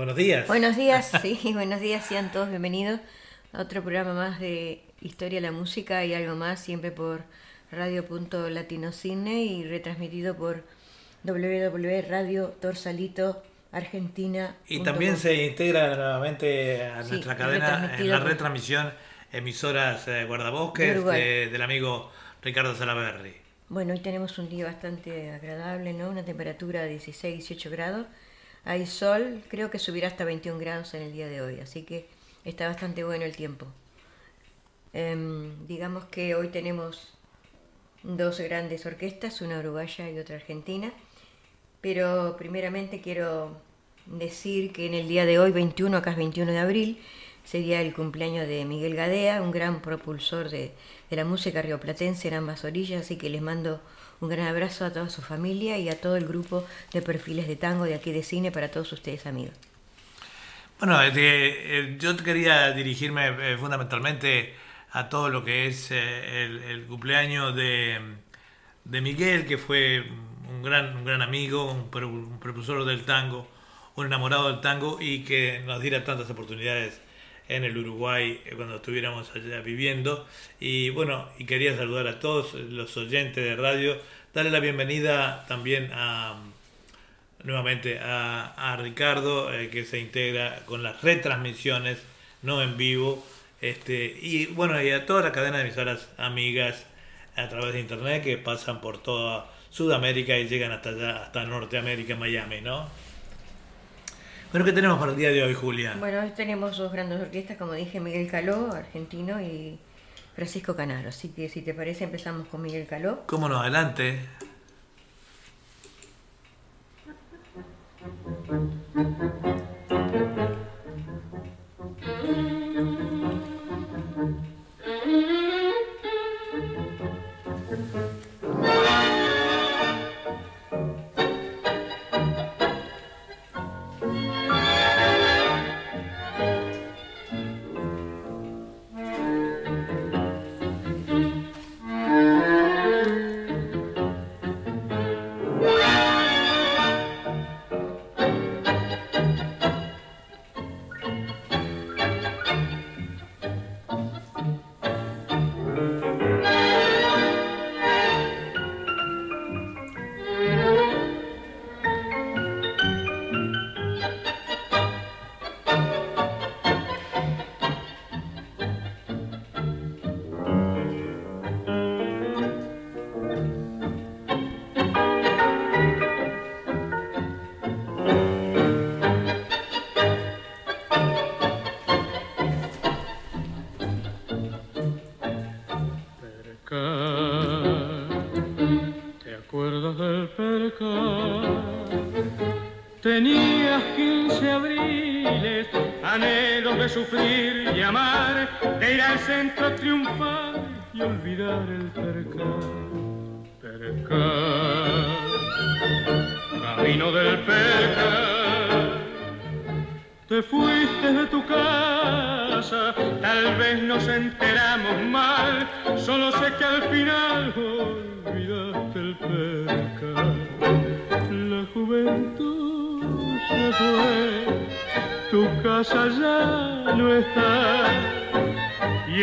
buenos días. Buenos días, sí, buenos días, sean todos bienvenidos a otro programa más de Historia de la Música y algo más, siempre por Radio Punto Latino Cine y retransmitido por www.radio Torsalito Argentina. Y también se integra nuevamente a nuestra cadena en la retransmisión emisoras eh, guardabosques del amigo Ricardo Salaberry. Bueno, hoy tenemos un día bastante agradable, ¿no? Una temperatura de 16, 18 grados. Hay sol, creo que subirá hasta 21 grados en el día de hoy, así que está bastante bueno el tiempo. Em, digamos que hoy tenemos dos grandes orquestas, una uruguaya y otra argentina, pero primeramente quiero decir que en el día de hoy, 21, acá es 21 de abril, sería el cumpleaños de Miguel Gadea, un gran propulsor de, de la música rioplatense en ambas orillas, así que les mando un gran abrazo a toda su familia y a todo el grupo de perfiles de tango de aquí de cine para todos ustedes amigos. Bueno, eh, yo quería dirigirme eh, fundamentalmente a todo lo que es eh, el, cumpleaños de, Miguel, que fue un gran, un gran amigo, un, un del tango, un enamorado del tango y que nos diera tantas oportunidades en el Uruguay cuando estuviéramos allá viviendo. Y bueno, y quería saludar a todos los oyentes de radio, darle la bienvenida también a nuevamente a, Ricardo, eh, que se integra con las retransmisiones, no en vivo, este, y bueno, y a toda la cadena de emisoras amigas a través de internet que pasan por toda Sudamérica y llegan hasta allá, hasta Norteamérica, Miami, ¿no? Bueno, ¿qué tenemos para el día de hoy, Julia? Bueno, hoy tenemos dos grandes orquestas, como dije, Miguel Caló, argentino, y Francisco Canaro. Así que, si te parece, empezamos con Miguel Caló. ¿Cómo no? Adelante. veces triunfar y olvidar el percal. Percal, camino del percal. Te fuiste de tu casa, tal vez nos enteramos mal, solo sé que al final olvidaste el percal. La juventud se fue, tu casa ya no está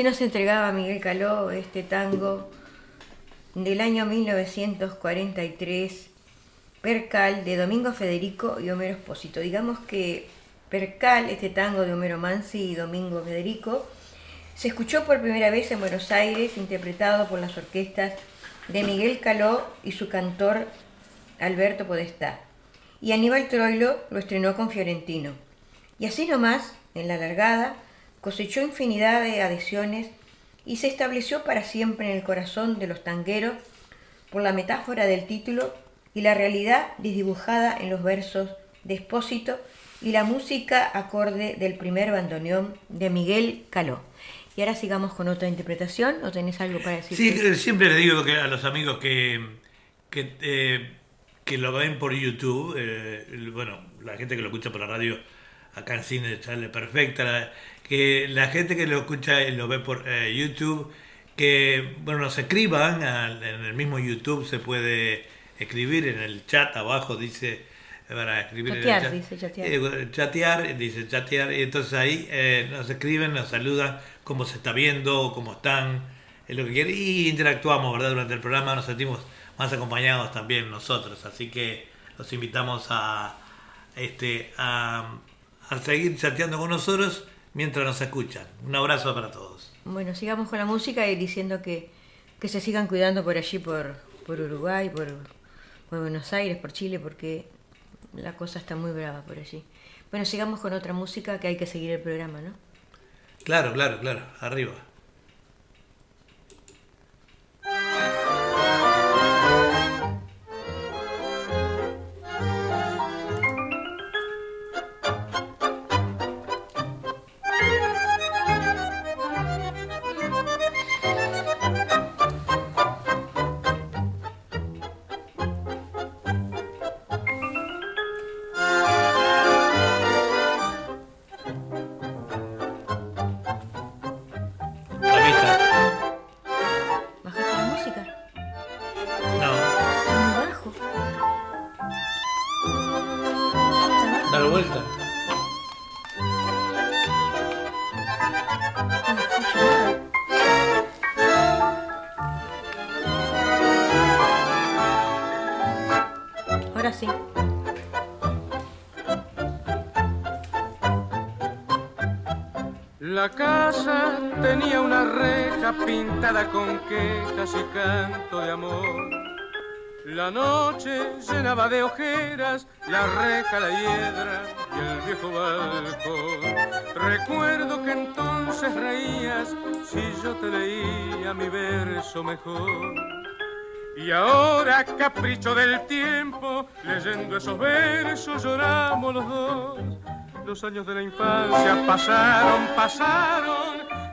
así nos entregaba Miguel Caló este tango del año 1943, Percal, de Domingo Federico y Homero Espósito. Digamos que Percal, este tango de Homero Mansi y Domingo Federico, se escuchó por primera vez en Buenos Aires, interpretado por las orquestas de Miguel Caló y su cantor Alberto Podestá. Y Aníbal Troilo lo estrenó con Fiorentino. Y así nomás, en la largada, cosechó infinidad de adhesiones y se estableció para siempre en el corazón de los tangueros por la metáfora del título y la realidad desdibujada en los versos de Espósito y la música acorde del primer bandoneón de Miguel Caló. Y ahora sigamos con otra interpretación, ¿o tenés algo para decir? Sí, eh, siempre le digo que a los amigos que, que, eh, que lo ven por YouTube, eh, bueno, la gente que lo escucha por la radio, acá en cine sale perfecta, que la gente que lo escucha y lo ve por eh, YouTube, que, bueno, nos escriban, al- en el mismo YouTube se puede escribir, en el chat abajo dice, para escribir Chatear, en el chat. dice chatear. Eh, chatear, dice chatear, y entonces ahí eh, nos escriben, nos saludan cómo se está viendo, cómo están, es lo que quieren, y interactuamos, ¿verdad? Durante el programa nos sentimos más acompañados también nosotros, así que los invitamos a, este, a, a seguir chateando con nosotros mientras nos escuchan. Un abrazo para todos. Bueno, sigamos con la música y diciendo que, que se sigan cuidando por allí, por, por Uruguay, por, por Buenos Aires, por Chile, porque la cosa está muy brava por allí. Bueno, sigamos con otra música que hay que seguir el programa, ¿no? Claro, claro, claro, arriba. Pintada con quejas y canto de amor. La noche llenaba de ojeras la reja, la hiedra y el viejo balcón. Recuerdo que entonces reías si yo te leía mi verso mejor. Y ahora, capricho del tiempo, leyendo esos versos lloramos los dos. Los años de la infancia pasaron, pasaron,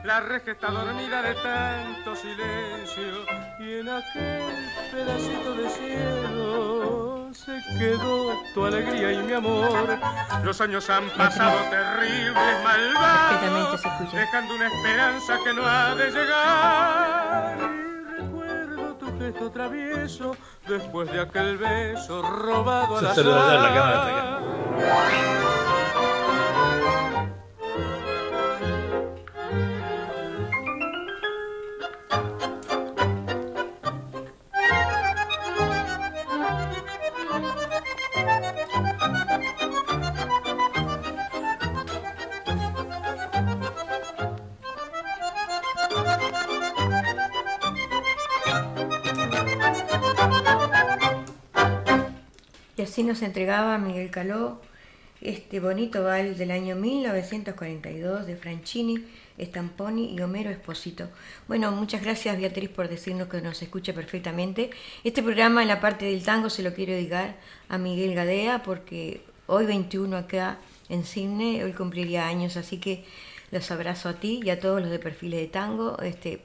la reja está dormida de tanto silencio y en aquel pedacito de cielo se quedó tu alegría y mi amor. Los años han pasado terribles, malvados, dejando una esperanza que no ha de llegar. Y recuerdo tu gesto travieso después de aquel beso robado a Se así nos entregaba Miguel Caló este bonito bal del año 1942 de Franchini, Stamponi y Homero Esposito. Bueno, muchas gracias Beatriz por decirnos que nos escucha perfectamente. Este programa en la parte del tango se lo quiero dedicar a Miguel Gadea porque hoy 21 acá en Cine, hoy cumpliría años, así que los abrazo a ti y a todos los de perfiles de tango. Este,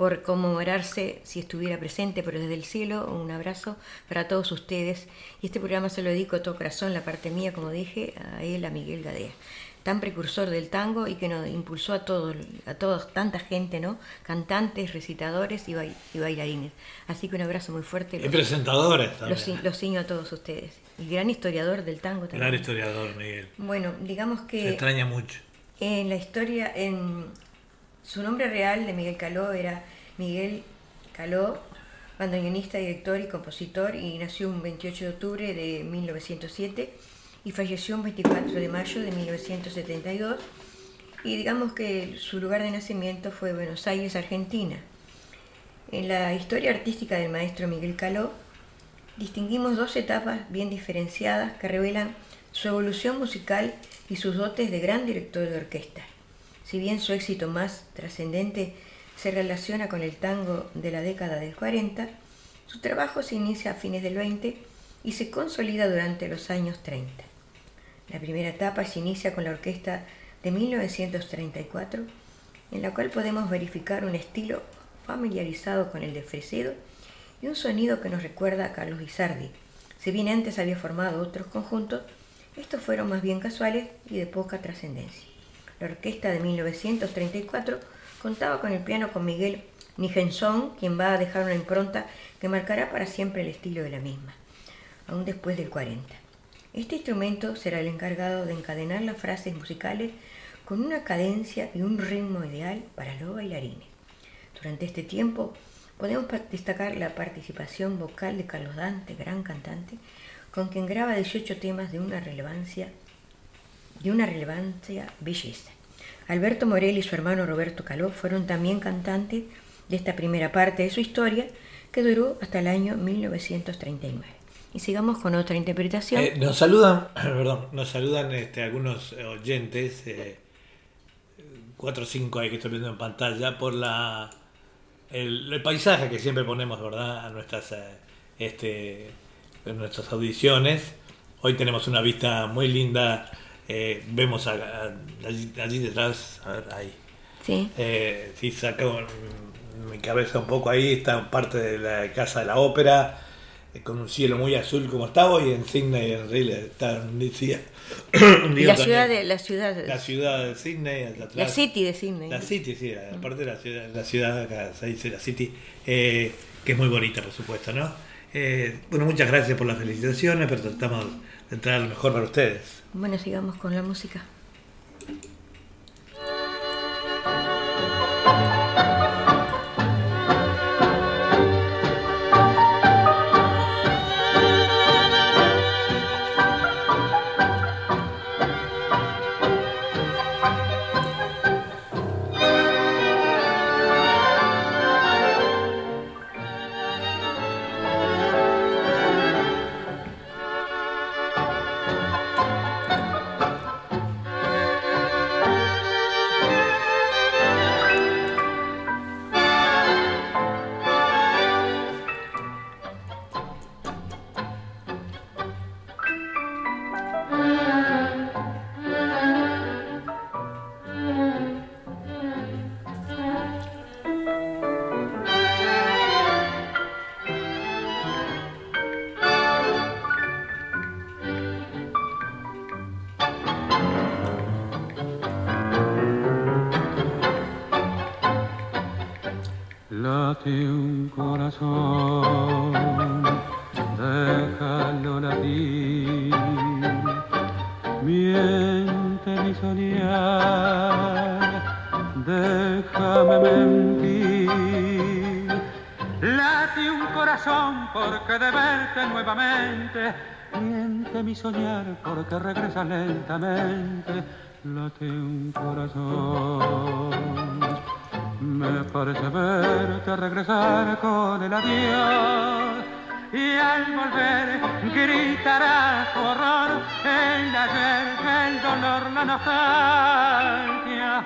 por conmemorarse si estuviera presente, pero desde el cielo, un abrazo para todos ustedes. Y este programa se lo dedico a todo corazón, la parte mía, como dije, a él, a Miguel Gadea, tan precursor del tango y que nos impulsó a todos, a todos, tanta gente, ¿no? Cantantes, recitadores y, bail- y bailarines. Así que un abrazo muy fuerte. Y Los, presentadores los, también. los ciño a todos ustedes. Y gran historiador del tango también. Gran historiador, Miguel. Bueno, digamos que... Se extraña mucho. En la historia, en su nombre real de Miguel Caló era Miguel Caló, bandoneonista, director y compositor, y nació un 28 de octubre de 1907 y falleció el 24 de mayo de 1972 y digamos que su lugar de nacimiento fue Buenos Aires, Argentina. En la historia artística del maestro Miguel Caló distinguimos dos etapas bien diferenciadas que revelan su evolución musical y sus dotes de gran director de orquesta. Si bien su éxito más trascendente se relaciona con el tango de la década del 40, su trabajo se inicia a fines del 20 y se consolida durante los años 30. La primera etapa se inicia con la orquesta de 1934, en la cual podemos verificar un estilo familiarizado con el de Fresedo y un sonido que nos recuerda a Carlos Guisardi. Si bien antes había formado otros conjuntos, estos fueron más bien casuales y de poca trascendencia. La orquesta de 1934 contaba con el piano con Miguel Nijenson, quien va a dejar una impronta que marcará para siempre el estilo de la misma, aún después del 40. Este instrumento será el encargado de encadenar las frases musicales con una cadencia y un ritmo ideal para los bailarines. Durante este tiempo podemos destacar la participación vocal de Carlos Dante, gran cantante, con quien graba 18 temas de una relevancia, de una relevancia belleza. Alberto Morel y su hermano Roberto Caló fueron también cantantes de esta primera parte de su historia que duró hasta el año 1939. Y sigamos con otra interpretación. Eh, nos saludan, perdón, nos saludan este, algunos oyentes, eh, o cinco hay que estoy viendo en pantalla, por la el, paisaje que siempre ponemos, ¿verdad?, a nuestras, eh, este, nuestras audiciones. Hoy tenemos una vista muy linda, vemos allí, detrás, a ver, ahí. Sí. si saco mi cabeza un poco ahí, está parte de la Casa de la Ópera eh, con un cielo muy azul como está hoy en Sydney en realidad está un día, la ciudad de la ciudad la ciudad de Sydney la city de Sydney. La city sí aparte de la ciudad la ciudad acá se dice la city eh, que es muy bonita por supuesto no eh, bueno muchas gracias por las felicitaciones pero tratamos de entrar lo mejor para ustedes bueno sigamos con la música porque regresa lentamente, late un corazón. Me parece verte regresar con el adiós y al volver gritará tu horror el ayer, el dolor, la nostalgia.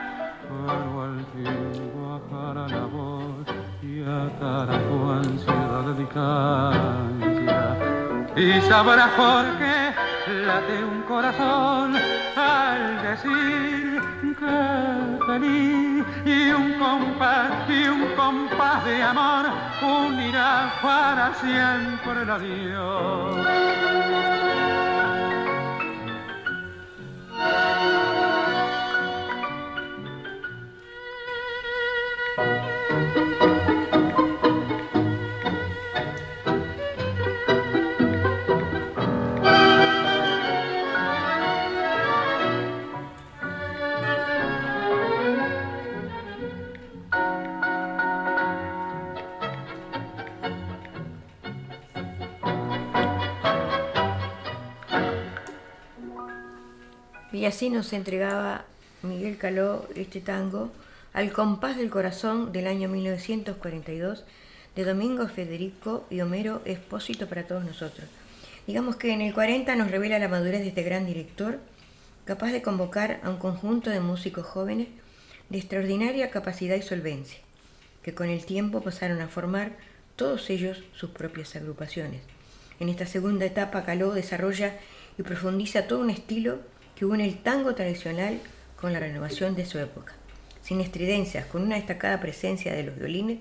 Pero al fin bajará la voz y atará tu ansiedad de distancia y sabrás por al decir que feliz y un compás y un compás de amor unirá para siempre el adiós. Nos entregaba Miguel Caló este tango al compás del corazón del año 1942 de Domingo Federico y Homero Expósito para todos nosotros. Digamos que en el 40 nos revela la madurez de este gran director, capaz de convocar a un conjunto de músicos jóvenes de extraordinaria capacidad y solvencia, que con el tiempo pasaron a formar todos ellos sus propias agrupaciones. En esta segunda etapa Caló desarrolla y profundiza todo un estilo que une el tango tradicional con la renovación de su época. Sin estridencias, con una destacada presencia de los violines,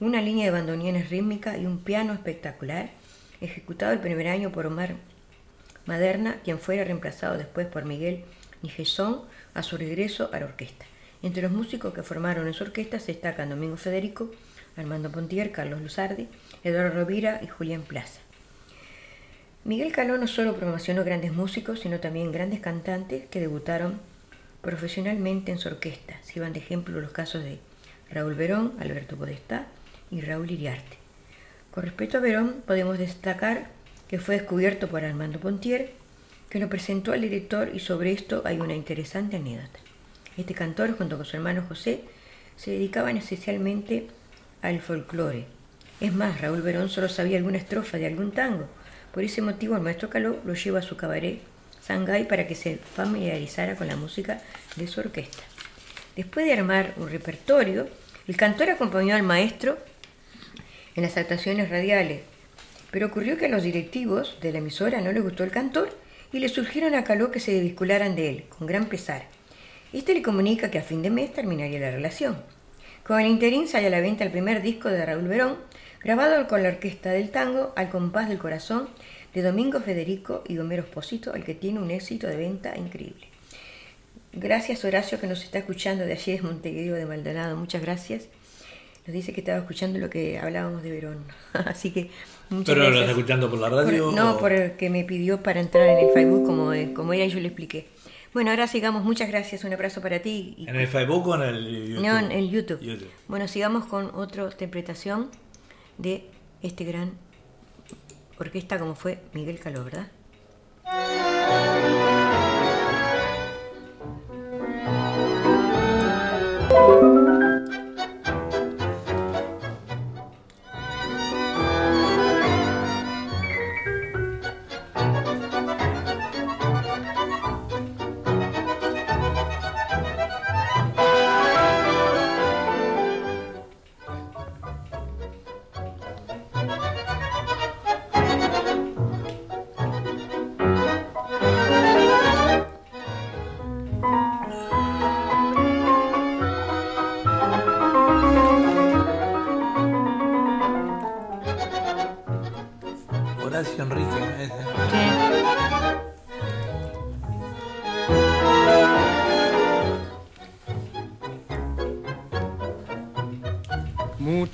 una línea de bandoneones rítmica y un piano espectacular, ejecutado el primer año por Omar Maderna, quien fuera reemplazado después por Miguel Nijesón a su regreso a la orquesta. Entre los músicos que formaron en su orquesta se destacan Domingo Federico, Armando Pontier, Carlos Luzardi, Eduardo Rovira y Julián Plaza. Miguel Caló no solo promocionó grandes músicos, sino también grandes cantantes que debutaron profesionalmente en su orquesta. Se van de ejemplo los casos de Raúl Verón, Alberto Podestá y Raúl Iriarte. Con respecto a Verón, podemos destacar que fue descubierto por Armando Pontier, que lo presentó al director y sobre esto hay una interesante anécdota. Este cantor, junto con su hermano José, se dedicaban esencialmente al folclore. Es más, Raúl Verón solo sabía alguna estrofa de algún tango. Por ese motivo, el maestro Caló lo lleva a su cabaret Shanghai para que se familiarizara con la música de su orquesta. Después de armar un repertorio, el cantor acompañó al maestro en las actuaciones radiales, pero ocurrió que a los directivos de la emisora no les gustó el cantor y le surgieron a Caló que se desvincularan de él, con gran pesar. Este le comunica que a fin de mes terminaría la relación. Con el interín sale a la venta el primer disco de Raúl Verón, grabado con la orquesta del tango al compás del corazón de Domingo Federico y Homero Esposito, el que tiene un éxito de venta increíble. Gracias Horacio que nos está escuchando de allí es Montevideo de Maldonado, muchas gracias. Nos dice que estaba escuchando lo que hablábamos de Verón. Así que muchas ¿Pero lo está escuchando por la radio? no, por el que me pidió para entrar en el Facebook como, como era y yo le expliqué. Bueno, ahora sigamos, muchas gracias, un abrazo para ti. ¿En el Facebook o en el YouTube? No, en el YouTube. Bueno, sigamos con otra interpretación de este gran orquesta como fue Miguel Caló, ¿verdad?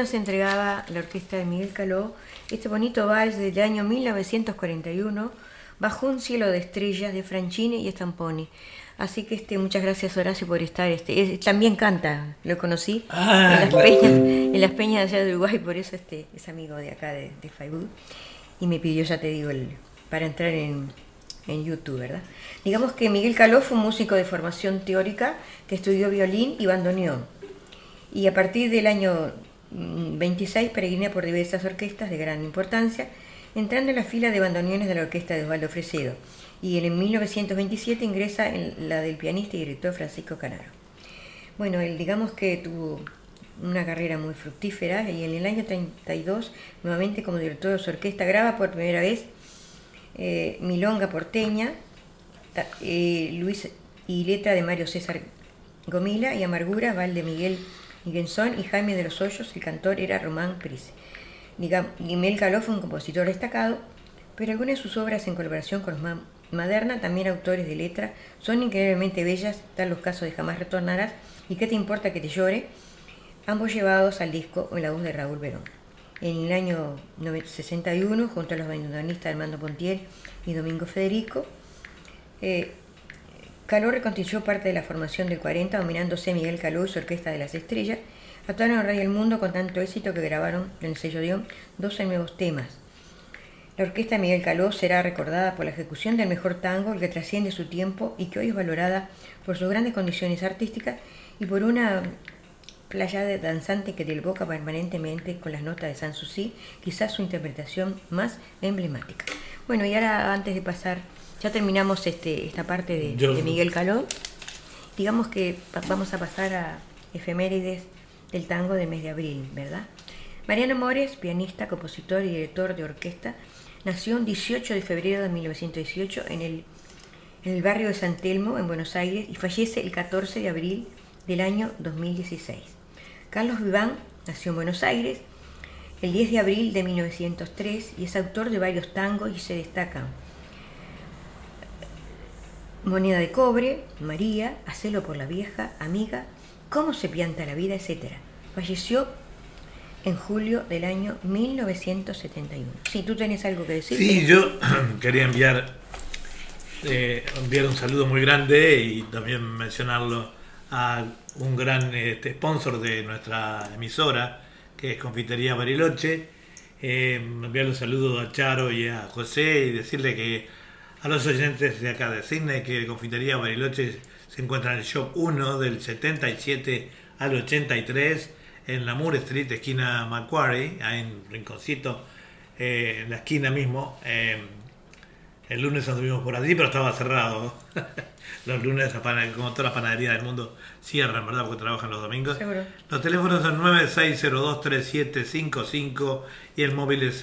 Nos entregaba la orquesta de Miguel Caló este bonito vals del año 1941, Bajo un cielo de estrellas de Franchini y Stamponi. Así que este, muchas gracias Horacio por estar. Este, también canta, lo conocí Ah, en, las peñas, en las peñas de allá de Uruguay, por eso este, es amigo de acá de, de Facebook. Y me pidió, ya te digo, el, para entrar en, en YouTube, ¿verdad? Digamos que Miguel Caló fue un músico de formación teórica que estudió violín y bandoneón. Y a partir del año 26 peregrina por diversas orquestas de gran importancia, entrando en la fila de bandoneones de la orquesta de Osvaldo Fresedo. Y en 1927 ingresa en la del pianista y director Francisco Canaro. Bueno, él digamos que tuvo una carrera muy fructífera y en el año 32, nuevamente como director de su orquesta, graba por primera vez eh, Milonga Porteña, eh, Luis y letra de Mario César Gomila y Amargura, Val de Miguel Higuenzón y Jaime de los Hoyos, el cantor era Román Prise. Miguel Caló fue un compositor destacado, pero algunas de sus obras en colaboración con los Maderna, también autores de letra, son increíblemente bellas, tal los casos de Jamás Retornarás y ¿Qué te importa que te llore? ambos llevados al disco en la voz de Raúl Verón. En el año 61, junto a los bandoneonistas Armando Pontiel y Domingo Federico, eh, Caló reconstruyó parte de la formación del 40, dominándose Miguel Caló y su Orquesta de las Estrellas, actuaron en Radio El Mundo con tanto éxito que grabaron en el sello Dion 12 nuevos temas. La orquesta Miguel Caló será recordada por la ejecución del mejor tango, que trasciende su tiempo y que hoy es valorada por sus grandes condiciones artísticas y por una playa de danzante que desboca permanentemente con las notas de Sanssouci, quizás su interpretación más emblemática. Bueno, y ahora antes de pasar, ya terminamos este, esta parte de, Yo- de Miguel Caló, digamos que vamos a pasar a efemérides del tango del mes de abril, ¿verdad? Mariano Mores, pianista, compositor y director de orquesta, nació el 18 de febrero de 1918 en el, en el barrio de San Telmo, en Buenos Aires, y fallece el 14 de abril del año 2016. Carlos Viván nació en Buenos Aires el 10 de abril de 1903 y es autor de varios tangos y se destacan Moneda de cobre, María, Hacelo por la vieja, Amiga, Cómo se pianta la vida, etc. Falleció en julio del año 1971. Si tú tenés algo que decir. Sí, yo quería enviar, eh, enviar un saludo muy grande y también mencionarlo a un gran este, sponsor de nuestra emisora, que es Confitería Bariloche. Eh, enviar un saludo a Charo y a José y decirle que a los oyentes de acá de Sydney que Confitería Bariloche se encuentra en el shop 1 del 77 al 83 en la Moore Street, esquina Macquarie, hay un rinconcito eh, en la esquina mismo. eh, el lunes anduvimos por allí, pero estaba cerrado. los lunes, como todas las panaderías del mundo, cierran, ¿verdad? Porque trabajan los domingos. Seguro. Los teléfonos son 96023755 y el móvil es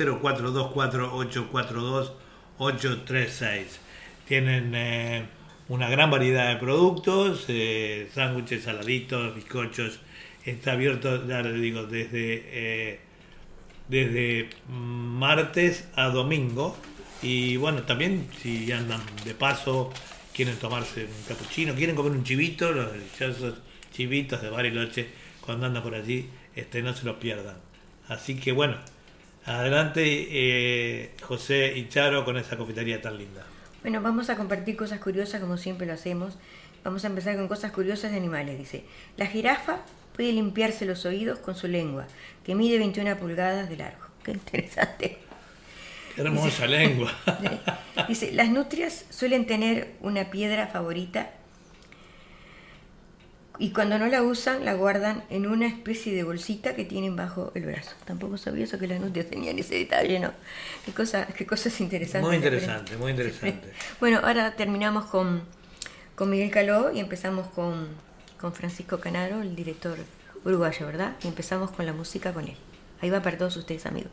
0424842836. Tienen eh, una gran variedad de productos, eh, sándwiches, saladitos, bizcochos. Está abierto, ya les digo, desde, eh, desde martes a domingo. Y bueno, también si andan de paso, quieren tomarse un capuchino, quieren comer un chivito, los deliciosos chivitos de Bariloche, cuando andan por allí, este, no se los pierdan. Así que bueno, adelante eh, José y Charo con esa confitería tan linda. Bueno, vamos a compartir cosas curiosas como siempre lo hacemos. Vamos a empezar con cosas curiosas de animales. Dice, la jirafa puede limpiarse los oídos con su lengua, que mide 21 pulgadas de largo. Qué interesante. Qué hermosa lengua. Dice, las nutrias suelen tener una piedra favorita y cuando no la usan la guardan en una especie de bolsita que tienen bajo el brazo. Tampoco sabía eso que las nutrias tenían ese detalle, ¿no? Qué, cosa, qué cosas interesantes. Muy interesante, muy interesante. Bueno, ahora terminamos con, con Miguel Caló y empezamos con, con Francisco Canaro, el director uruguayo, ¿verdad? Y empezamos con la música con él. Ahí va para todos ustedes, amigos.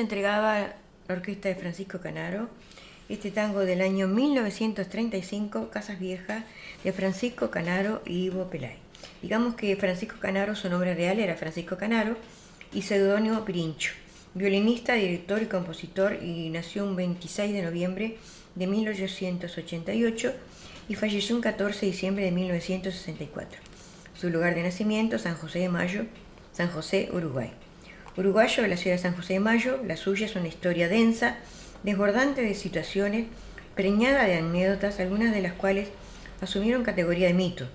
Entregaba la orquesta de Francisco Canaro este tango del año 1935, Casas Viejas, de Francisco Canaro y Ivo Pelay. Digamos que Francisco Canaro, su nombre real era Francisco Canaro y seudónimo Pirincho, violinista, director y compositor y nació un 26 de noviembre de 1888 y falleció un 14 de diciembre de 1964. Su lugar de nacimiento, San José de Mayo, San José, Uruguay. Uruguayo de la ciudad de San José de Mayo, la suya es una historia densa, desbordante de situaciones, preñada de anécdotas, algunas de las cuales asumieron categoría de mito.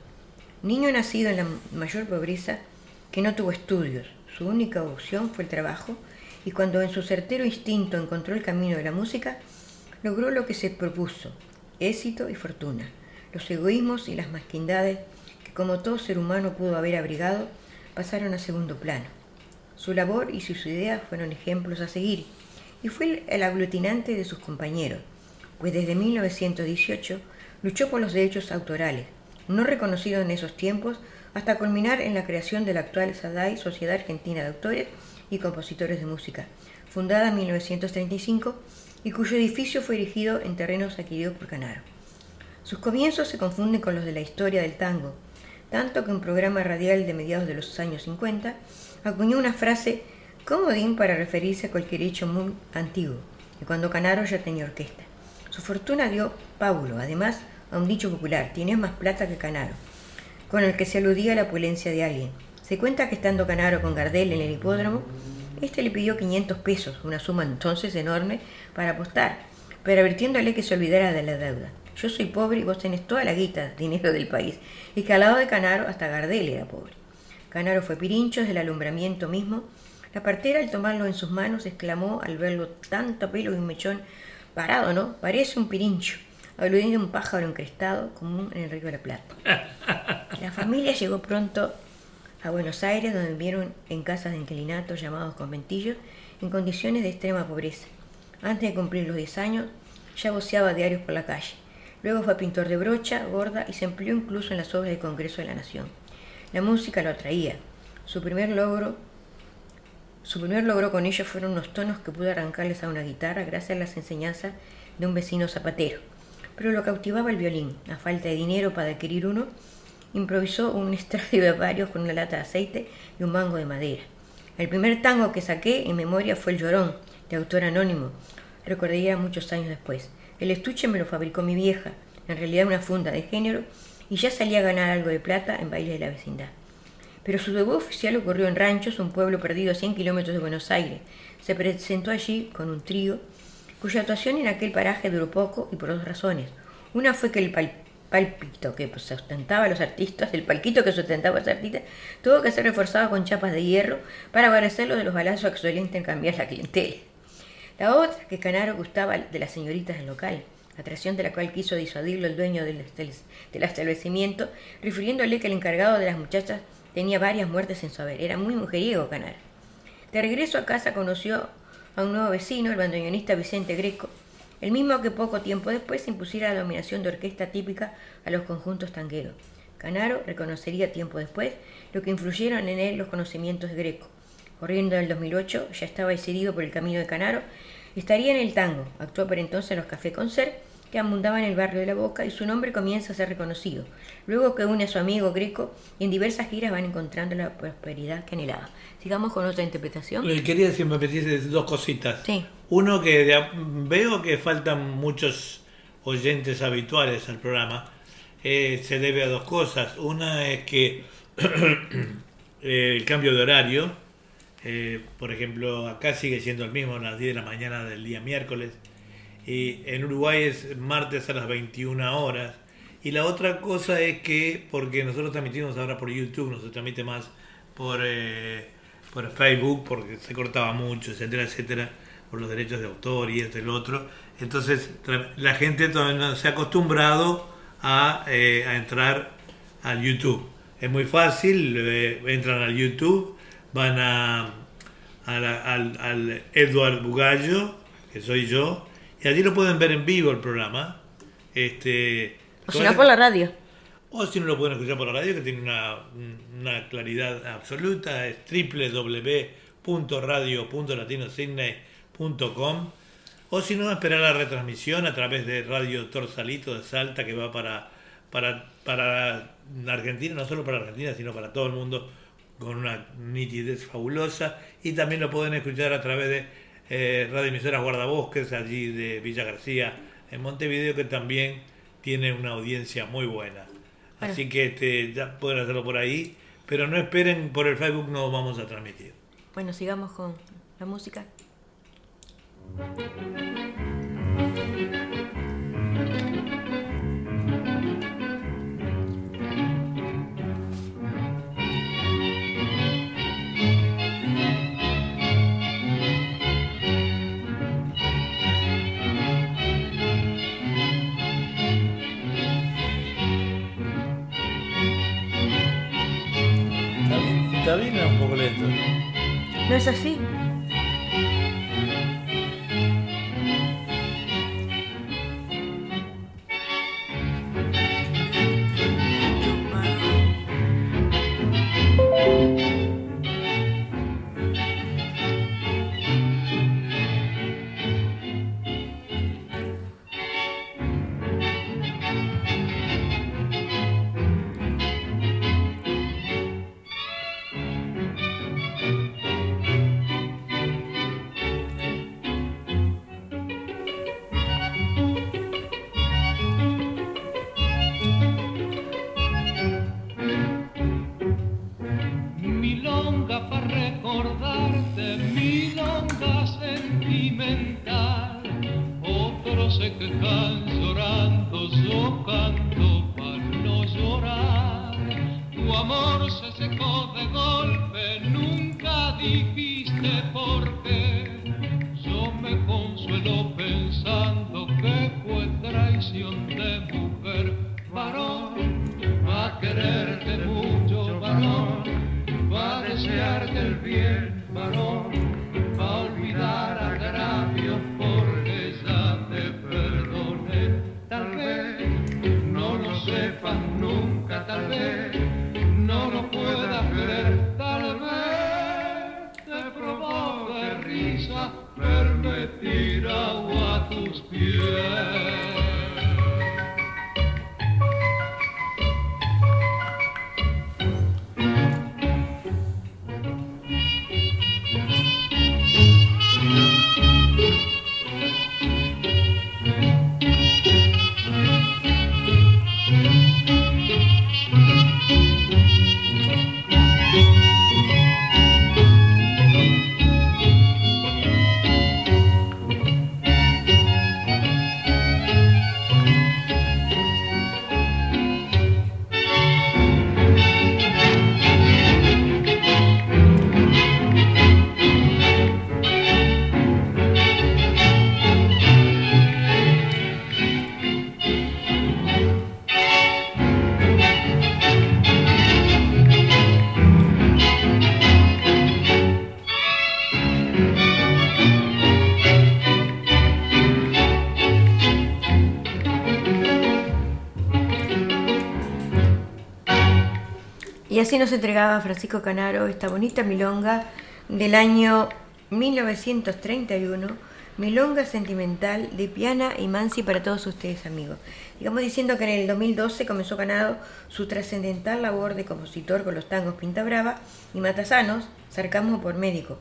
Niño nacido en la mayor pobreza, que no tuvo estudios, su única opción fue el trabajo, y cuando en su certero instinto encontró el camino de la música, logró lo que se propuso, éxito y fortuna. Los egoísmos y las masquindades que como todo ser humano pudo haber abrigado pasaron a segundo plano. Su labor y sus ideas fueron ejemplos a seguir y fue el aglutinante de sus compañeros, pues desde 1918 luchó por los derechos autorales, no reconocidos en esos tiempos, hasta culminar en la creación de la actual SADAI, Sociedad Argentina de Autores y Compositores de Música, fundada en 1935 y cuyo edificio fue erigido en terrenos adquiridos por Canaro. Sus comienzos se confunden con los de la historia del tango, tanto que un programa radial de mediados de los años 50 acuñó una frase comodín para referirse a cualquier hecho muy antiguo, y cuando Canaro ya tenía orquesta. Su fortuna dio Paulo, además, a un dicho popular, tienes más plata que Canaro, con el que se aludía a la opulencia de alguien. Se cuenta que estando Canaro con Gardel en el hipódromo, este le pidió 500 pesos, una suma entonces enorme, para apostar, pero advirtiéndole que se olvidara de la deuda. Yo soy pobre y vos tenés toda la guita, dinero del país, y que al lado de Canaro hasta Gardel era pobre. Canaro fue pirincho desde el alumbramiento mismo. La partera, al tomarlo en sus manos, exclamó al verlo tanto pelo y un mechón parado, ¿no? Parece un pirincho, aludiendo a un pájaro encrestado común en el río de la Plata. La familia llegó pronto a Buenos Aires, donde vivieron en casas de inclinatos llamados conventillos, en condiciones de extrema pobreza. Antes de cumplir los 10 años, ya voceaba diarios por la calle. Luego fue pintor de brocha, gorda y se empleó incluso en las obras del Congreso de la Nación. La música lo atraía. Su primer logro, su primer logro con ello fueron unos tonos que pudo arrancarles a una guitarra gracias a las enseñanzas de un vecino zapatero. Pero lo cautivaba el violín. A falta de dinero para adquirir uno, improvisó un estradio de varios con una lata de aceite y un mango de madera. El primer tango que saqué en memoria fue El Llorón, de autor anónimo. Recordaría muchos años después. El estuche me lo fabricó mi vieja, en realidad una funda de género y ya salía a ganar algo de plata en bailes de la vecindad. Pero su debut oficial ocurrió en Ranchos, un pueblo perdido a 100 kilómetros de Buenos Aires. Se presentó allí con un trío, cuya actuación en aquel paraje duró poco y por dos razones. Una fue que el palpito que sustentaba a los artistas, el palquito que sustentaba a los artistas, tuvo que ser reforzado con chapas de hierro para guarecerlo de los balazos que solía intercambiar la clientela. La otra, que Canaro gustaba de las señoritas del local, atracción de la cual quiso disuadirlo el dueño del, establecimiento, refiriéndole que el encargado de las muchachas tenía varias muertes en su haber. Era muy mujeriego Canaro. De regreso a casa conoció a un nuevo vecino, el bandoneonista Vicente Greco, el mismo que poco tiempo después impusiera la dominación de orquesta típica a los conjuntos tangueros. Canaro reconocería tiempo después lo que influyeron en él los conocimientos de Greco. Corriendo en el 2008, ya estaba decidido por el camino de Canaro, estaría en el tango. Actuó por entonces en los Café Concert, que abundaban en el barrio de La Boca, y su nombre comienza a ser reconocido. Luego que une a su amigo Greco, y en diversas giras van encontrando la prosperidad que anhelaba. Sigamos con otra interpretación. Eh, Quería decir, me dos cositas. Sí. Uno que de veo que faltan muchos oyentes habituales al programa. Eh, se debe a dos cosas. Una es que eh, el cambio de horario, eh, por ejemplo, acá sigue siendo el mismo a las 10 de la mañana del día miércoles. Y en Uruguay es martes a las 21 horas. Y la otra cosa es que, porque nosotros transmitimos ahora por YouTube, no se transmite más por, eh, por Facebook, porque se cortaba mucho, etcétera, etcétera, por los derechos de autor y esto y lo otro. Entonces, la gente todavía no se ha acostumbrado a, eh, a entrar al YouTube. Es muy fácil, eh, entran al YouTube, van a, a la- al, al Edward Bugallo, que soy yo, y allí lo pueden ver en vivo el programa. Este, O si no, por la radio. o si no lo pueden escuchar por la radio, que tiene una, una claridad absoluta, es www.radio.latinosidney.com o si no, esperar la retransmisión a través de Radio Torsalito de Salta, que va para, para, para Argentina, no solo para Argentina, sino para todo el mundo, con una nitidez fabulosa. Y también lo pueden escuchar a través de eh, Radio Emisoras Guardabosques, allí de Villa García, en Montevideo, que también tiene una audiencia muy buena. Bueno. Así que este, ya pueden hacerlo por ahí, pero no esperen, por el Facebook no vamos a transmitir. Bueno, sigamos con la música. Es un poco lento. ¿No es así? Así nos entregaba Francisco Canaro esta bonita milonga del año 1931, milonga sentimental de Piana y Mansi para todos ustedes amigos. Digamos diciendo que en el 2012 comenzó Canaro su trascendental labor de compositor con los tangos Pinta Brava y Matasanos, Sarcasmo por Médico.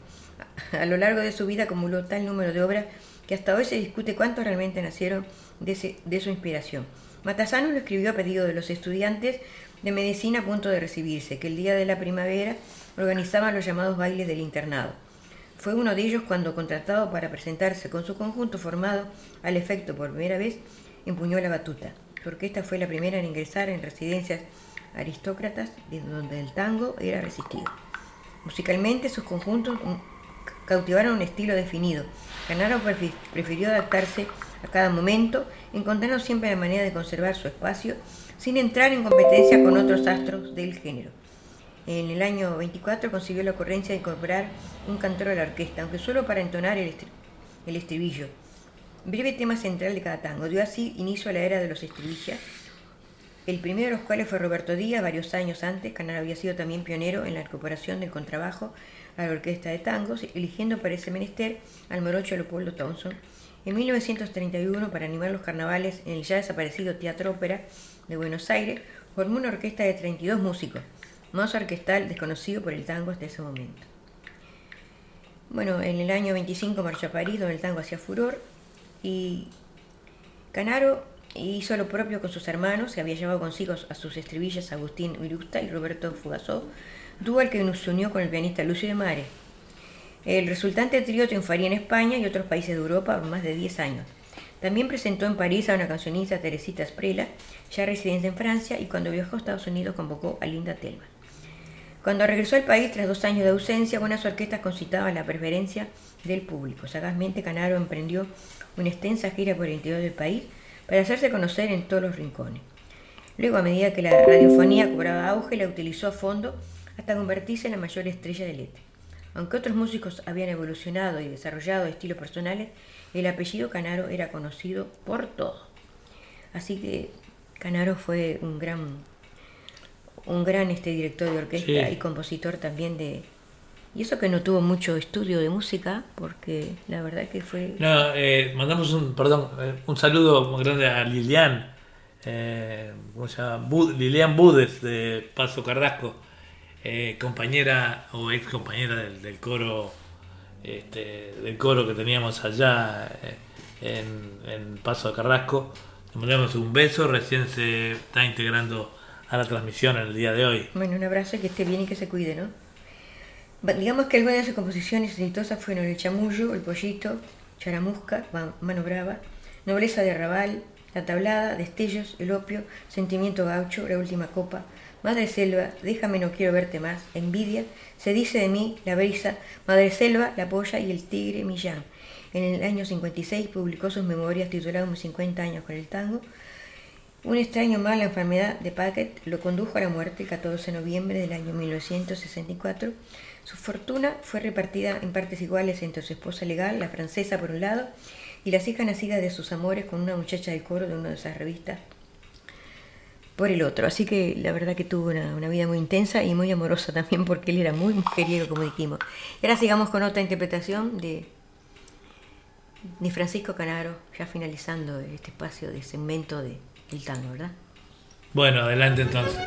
A lo largo de su vida acumuló tal número de obras que hasta hoy se discute cuántos realmente nacieron de, su inspiración. Matasano lo escribió a pedido de los estudiantes de medicina a punto de recibirse, que el día de la primavera organizaban los llamados bailes del internado. Fue uno de ellos cuando, contratado para presentarse con su conjunto formado al efecto por primera vez, empuñó la batuta. Su orquesta fue la primera en ingresar en residencias aristócratas, donde el tango era resistido. Musicalmente, sus conjuntos cautivaron un estilo definido. Canaro prefirió adaptarse a cada momento, encontrando siempre la manera de conservar su espacio sin entrar en competencia con otros astros del género. En el año 24 consiguió la ocurrencia de incorporar un cantor a la orquesta, aunque solo para entonar el, estribillo. Breve tema central de cada tango. Dio así inicio a la era de los estribillas, el primero de los cuales fue Roberto Díaz, varios años antes. Canal había sido también pionero en la incorporación del contrabajo a la orquesta de tangos, eligiendo para ese menester al morocho Leopoldo Thompson. En 1931, para animar los carnavales en el ya desaparecido Teatro Ópera, de Buenos Aires, formó una orquesta de 32 músicos, más orquestal desconocido por el tango hasta ese momento. Bueno, en el año 25 marchó a París, donde el tango hacía furor, y Canaro hizo lo propio con sus hermanos, que había llevado consigo a sus estribillas Agustín Virusta y Roberto Fugazó, dúo que nos unió con el pianista Lucio de Mare. El resultante trío triunfaría en España y otros países de Europa por más de 10 años. También presentó en París a una cancionista Teresita Sprela, ya residente en Francia, y cuando viajó a Estados Unidos convocó a Linda Telma. Cuando regresó al país tras dos años de ausencia, buenas orquestas concitaban la preferencia del público. Sagazmente Canaro emprendió una extensa gira por el interior del país para hacerse conocer en todos los rincones. Luego, a medida que la radiofonía cobraba auge, la utilizó a fondo hasta convertirse en la mayor estrella del ETE. Aunque otros músicos habían evolucionado y desarrollado estilos personales, el apellido Canaro era conocido por todo. Así que Canaro fue un gran, un gran este director de orquesta y compositor también de... Y eso que no tuvo mucho estudio de música, porque la verdad que fue... No, eh, mandamos un, perdón, eh, un saludo muy grande a Lilian, eh, ¿cómo se llama? Lilian Budes de Paso Carrasco, eh, compañera o ex compañera del coro este, del coro que teníamos allá eh, en, Paso de Carrasco. Le mandamos un beso, recién se está integrando a la transmisión en el día de hoy. Bueno, un abrazo que esté bien y que se cuide, ¿no? Digamos que algunas de sus composiciones exitosas fueron El Chamullo, El Pollito, Charamusca, Mano Brava, Nobleza de Arrabal, La Tablada, Destellos, El Opio, Sentimiento Gaucho, La Última Copa, Madre Selva, déjame no quiero verte más, envidia, se dice de mí, la brisa, Madre Selva, la polla y el tigre Millán. En el año 56 publicó sus memorias tituladas Mis 50 años con el tango. Un extraño mal, la enfermedad de Paquet, lo condujo a la muerte el 14 de noviembre del año 1964. Su fortuna fue repartida en partes iguales entre su esposa legal, la francesa por un lado, y las hijas nacidas de sus amores con una muchacha del coro de una de esas revistas por el otro. Así que la verdad que tuvo una, vida muy intensa y muy amorosa también porque él era muy mujeriego, como dijimos. Y ahora sigamos con otra interpretación de, de Francisco Canaro, ya finalizando este espacio de segmento de, del tango, ¿verdad? Bueno, adelante entonces.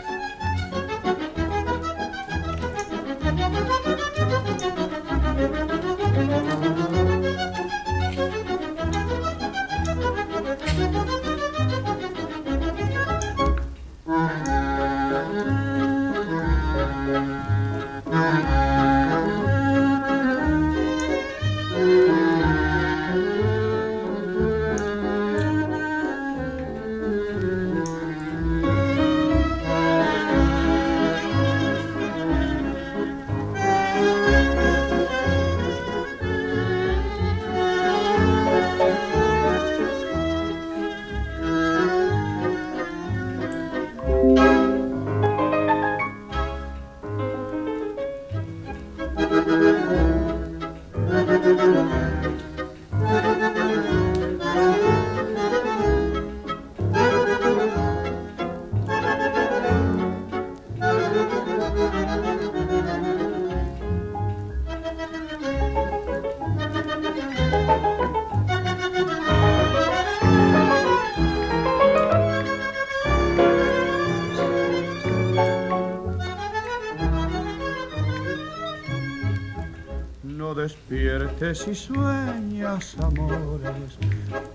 Y sueñas amores,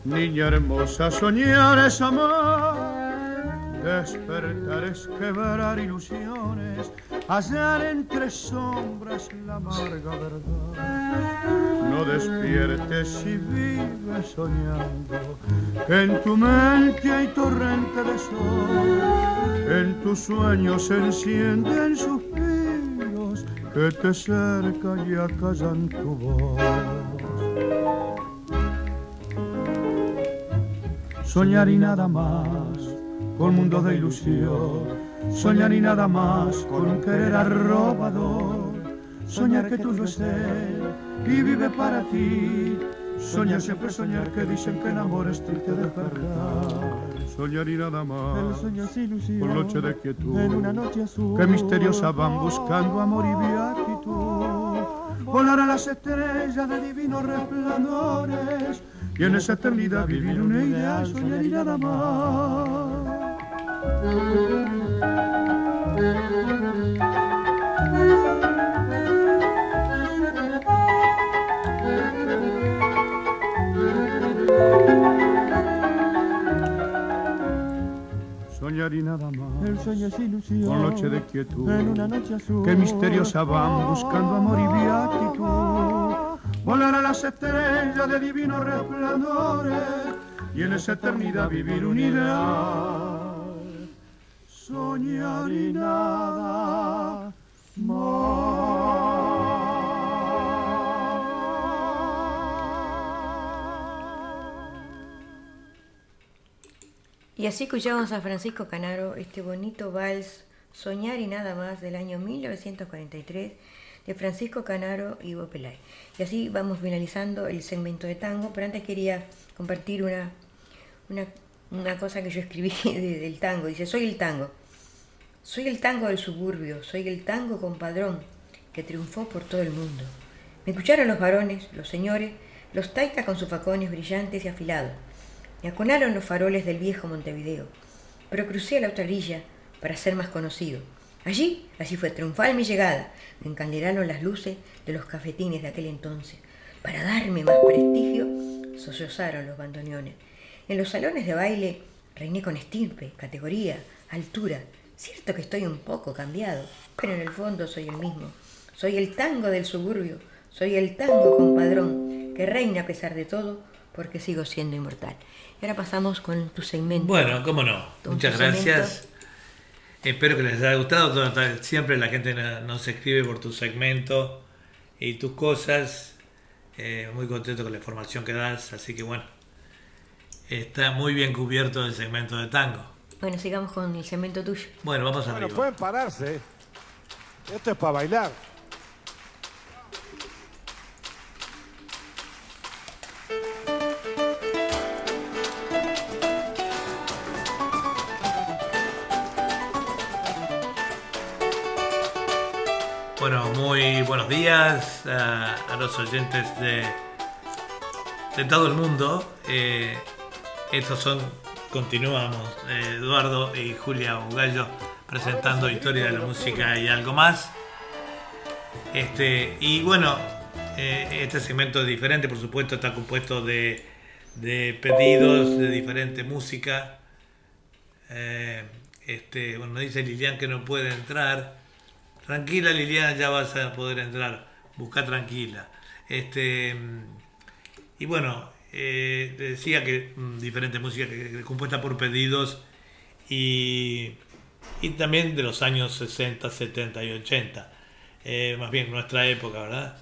niña hermosa, soñar es amor. Despertar es quebrar ilusiones, hallar entre sombras la amarga verdad. No despiertes y vives soñando, que en tu mente hay torrente de sol, en tus sueños se encienden suspiros que te cercan y acallan tu voz. Soñar y nada más con mundo de ilusión, soñar y nada más con un querer arrobador, soñar que tú lo estés y vive para ti, soñar siempre soñar que dicen que el amor es triste de verdad. Soñar y nada más, El sueño es ilusión, por noche de quietud, en una noche azul. que misteriosa van buscando amor y beatitud. Volar a las estrellas de divinos resplandores y en esa eternidad vivir una idea, soñar y nada más. Soñar y nada más, El sueño es ilusión, con noche de quietud, en una noche azul. que misteriosa van buscando amor y beatitud. Volar a las estrellas de divinos resplandores y en esa eternidad vivir un ideal. Soñar y nada más. Y así escuchamos a Francisco Canaro este bonito vals Soñar y nada más del año 1943 de Francisco Canaro y Ivo Pelay. Y así vamos finalizando el segmento de tango, pero antes quería compartir una, una, una cosa que yo escribí de- del tango. Dice, soy el tango. Soy el tango del suburbio, soy el tango compadrón que triunfó por todo el mundo. Me escucharon los varones, los señores, los taitas con sus facones brillantes y afilados. Me aconaron los faroles del viejo Montevideo, pero crucé a la otra orilla para ser más conocido. Allí, allí fue triunfal mi llegada. Me encandelaron las luces de los cafetines de aquel entonces. Para darme más prestigio, sollozaron los bandoneones. En los salones de baile reiné con estirpe, categoría, altura. Cierto que estoy un poco cambiado, pero en el fondo soy el mismo. Soy el tango del suburbio, soy el tango compadrón, que reina a pesar de todo, porque sigo siendo inmortal. Y ahora pasamos con tu segmento. Bueno, cómo no. Con Muchas gracias. segmento. Espero que les haya gustado. Siempre la gente no- nos escribe por tu segmento y tus cosas. Eh, muy contento con la información que das. Así que bueno, está muy bien cubierto el segmento de tango. Bueno, sigamos con el segmento tuyo. Bueno, vamos Bueno, arriba. pueden pararse. Esto es para bailar. Bueno, muy buenos días a, los oyentes de, de todo el mundo. Eh, estos son, continuamos, eh, Eduardo y Julia Bugallo presentando Historia de la Música y algo más. Este, y bueno, eh, este segmento es diferente, por supuesto, está compuesto de, de pedidos de diferente música. Este, bueno, dice Lilian que no puede entrar. Tranquila Liliana, ya vas a poder entrar. Busca tranquila. Este, y bueno, eh, decía que mm, diferente música que, compuesta por pedidos y, y también de los años 60, 70 y 80. Eh, más bien nuestra época, ¿verdad?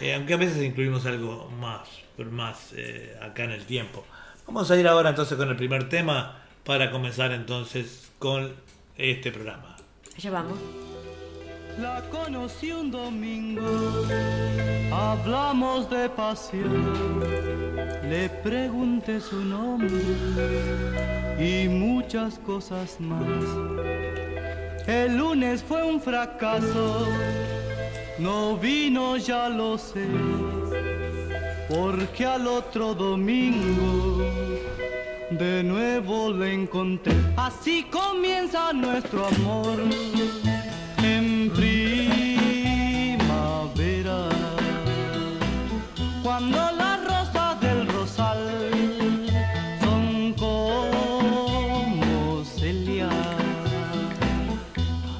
Eh, aunque a veces incluimos algo más, más eh, acá en el tiempo. Vamos a ir ahora entonces con el primer tema para comenzar entonces con este programa. Allá vamos. La conocí un domingo, hablamos de pasión, le pregunté su nombre y muchas cosas más. El lunes fue un fracaso, no vino ya lo sé, porque al otro domingo de nuevo le encontré. Así comienza nuestro amor cuando las rosas del rosal son como Celia.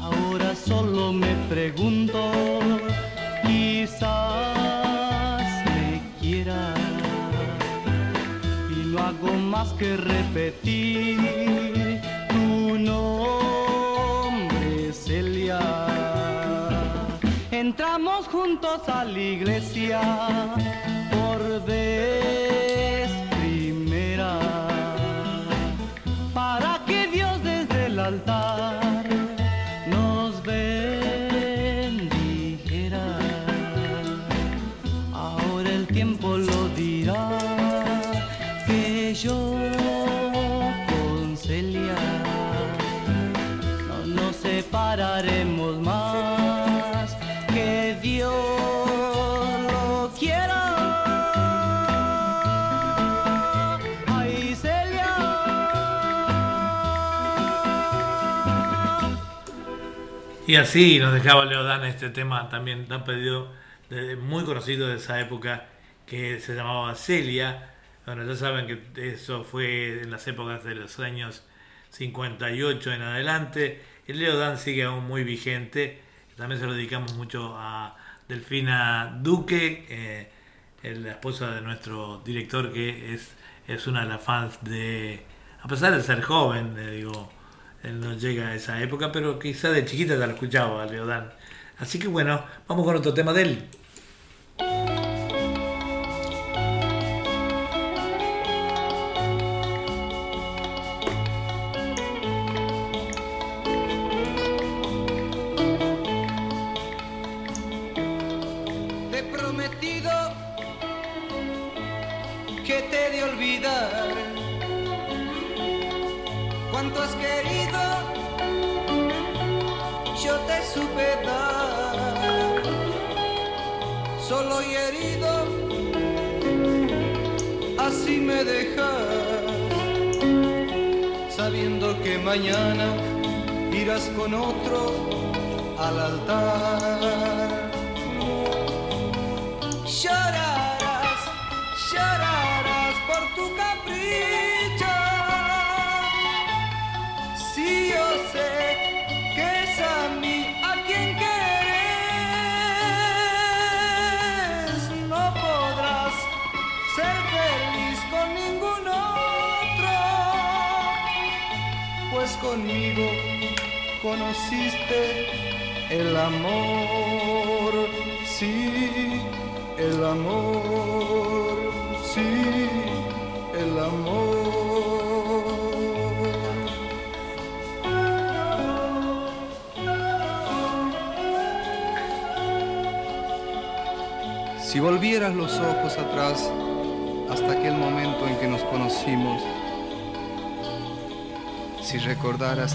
Ahora solo me pregunto, quizás me quiera. Y no hago más que repetir tu nombre, Celia. Entramos juntos a la iglesia por Y así nos dejaba Leodán este tema también tan pedido, de- muy conocido de esa época, que se llamaba Celia. Bueno, ya saben que eso fue en las épocas de los años 58 en adelante. El Leodán sigue aún muy vigente. También se lo dedicamos mucho a Delfina Duque, eh, la esposa de nuestro director, que es, es una de las fans de, a pesar de ser joven, le digo, él no llega a esa época, pero quizá de chiquita ya lo escuchaba a Leodán. Así que bueno, vamos con otro tema de él.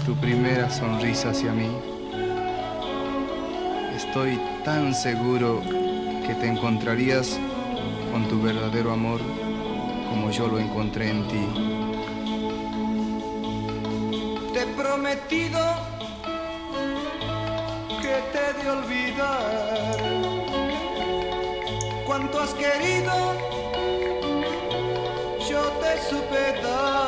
Tu primera sonrisa hacia mí, estoy tan seguro que te encontrarías con tu verdadero amor como yo lo encontré en ti. Te he prometido que te de olvidar. Cuánto has querido, yo te supe dar,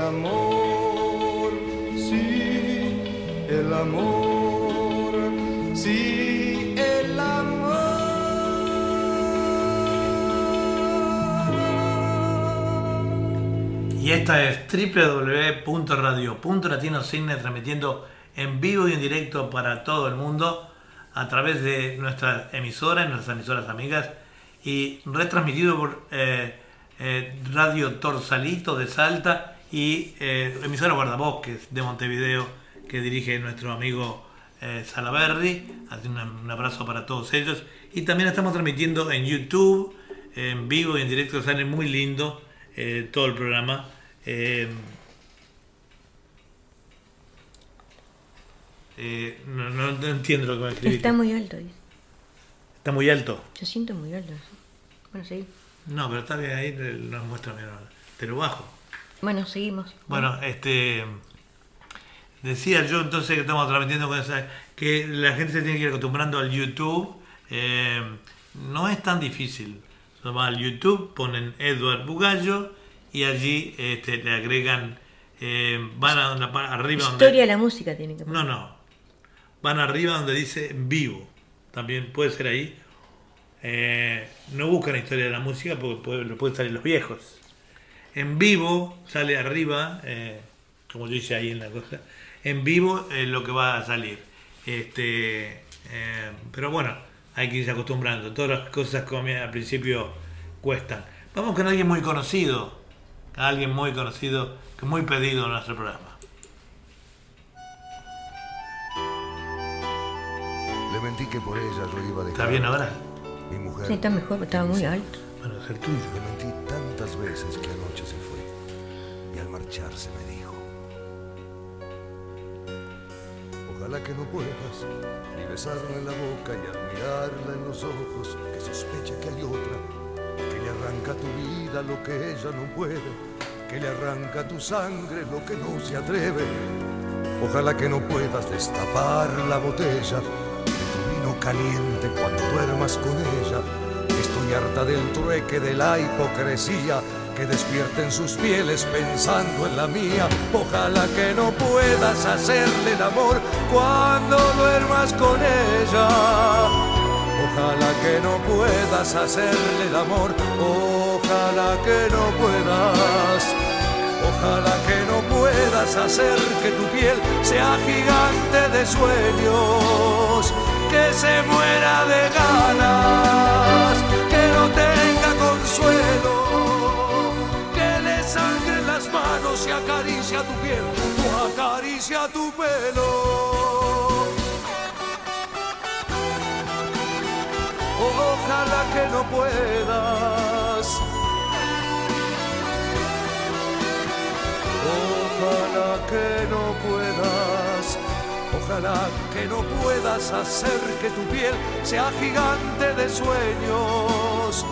Amor, sí, el amor, sí, el amor. Y esta es www.radio.latinosignet transmitiendo en vivo y en directo para todo el mundo a través de nuestras emisoras, nuestras emisoras amigas y retransmitido por eh, eh, Radio Torsalito de Salta y eh, emisora Guardabosques de Montevideo que dirige nuestro amigo eh, Salaberry. Así un, abrazo para todos ellos. Y también estamos transmitiendo en YouTube, en vivo y en directo. Sale muy lindo eh, todo el programa. Em, eh, no, entiendo lo que me escribiste. Está muy alto. Está muy alto. Yo siento muy alto. Bueno, sí. No, pero está bien ahí, nos muestra mejor. Te lo bajo. Bueno, seguimos. Bueno, este. Decía yo entonces que estamos transmitiendo con esa. que la gente se tiene que ir acostumbrando al YouTube. Eh, no es tan difícil. Va al YouTube, ponen Edward Bugallo y allí este, le agregan. eh, van a pa- arriba donde. Historia de la música tiene que poner. No, no. Van arriba donde dice en vivo. También puede ser ahí. Eh, no buscan historia de la música porque puede, lo pueden salir los viejos. En vivo sale arriba, eh, como yo hice ahí en la cosa. En vivo es lo que va a salir. Este, eh, pero bueno, hay que irse acostumbrando. Todas las cosas como al principio cuestan. Vamos con alguien muy conocido. Alguien muy conocido, que muy pedido en nuestro programa. Le mentí que por ella yo iba a dejar. ¿Está bien ahora? Mi mujer. Sí, está mejor, estaba muy alto. Bueno, es el tuyo. Le mentí tantas veces que me dijo. Ojalá que no puedas ni besarla en la boca y al mirarla en los ojos que sospeche que hay otra, que le arranca tu vida lo que ella no puede, que le arranca tu sangre lo que no se atreve. Ojalá que no puedas destapar la botella de tu vino caliente cuando duermas con ella. Estoy harta del trueque, de la hipocresía que despierten sus pieles pensando en la mía. Ojalá que no puedas hacerle el amor cuando duermas con ella. Ojalá que no puedas hacerle el amor, ojalá que no puedas. Ojalá que no puedas hacer que tu piel sea gigante de sueños, que se muera de ganas, acaricia tu pelo. Ojalá que no puedas. Ojalá que no puedas, ojalá que no puedas hacer que tu piel sea gigante de sueños,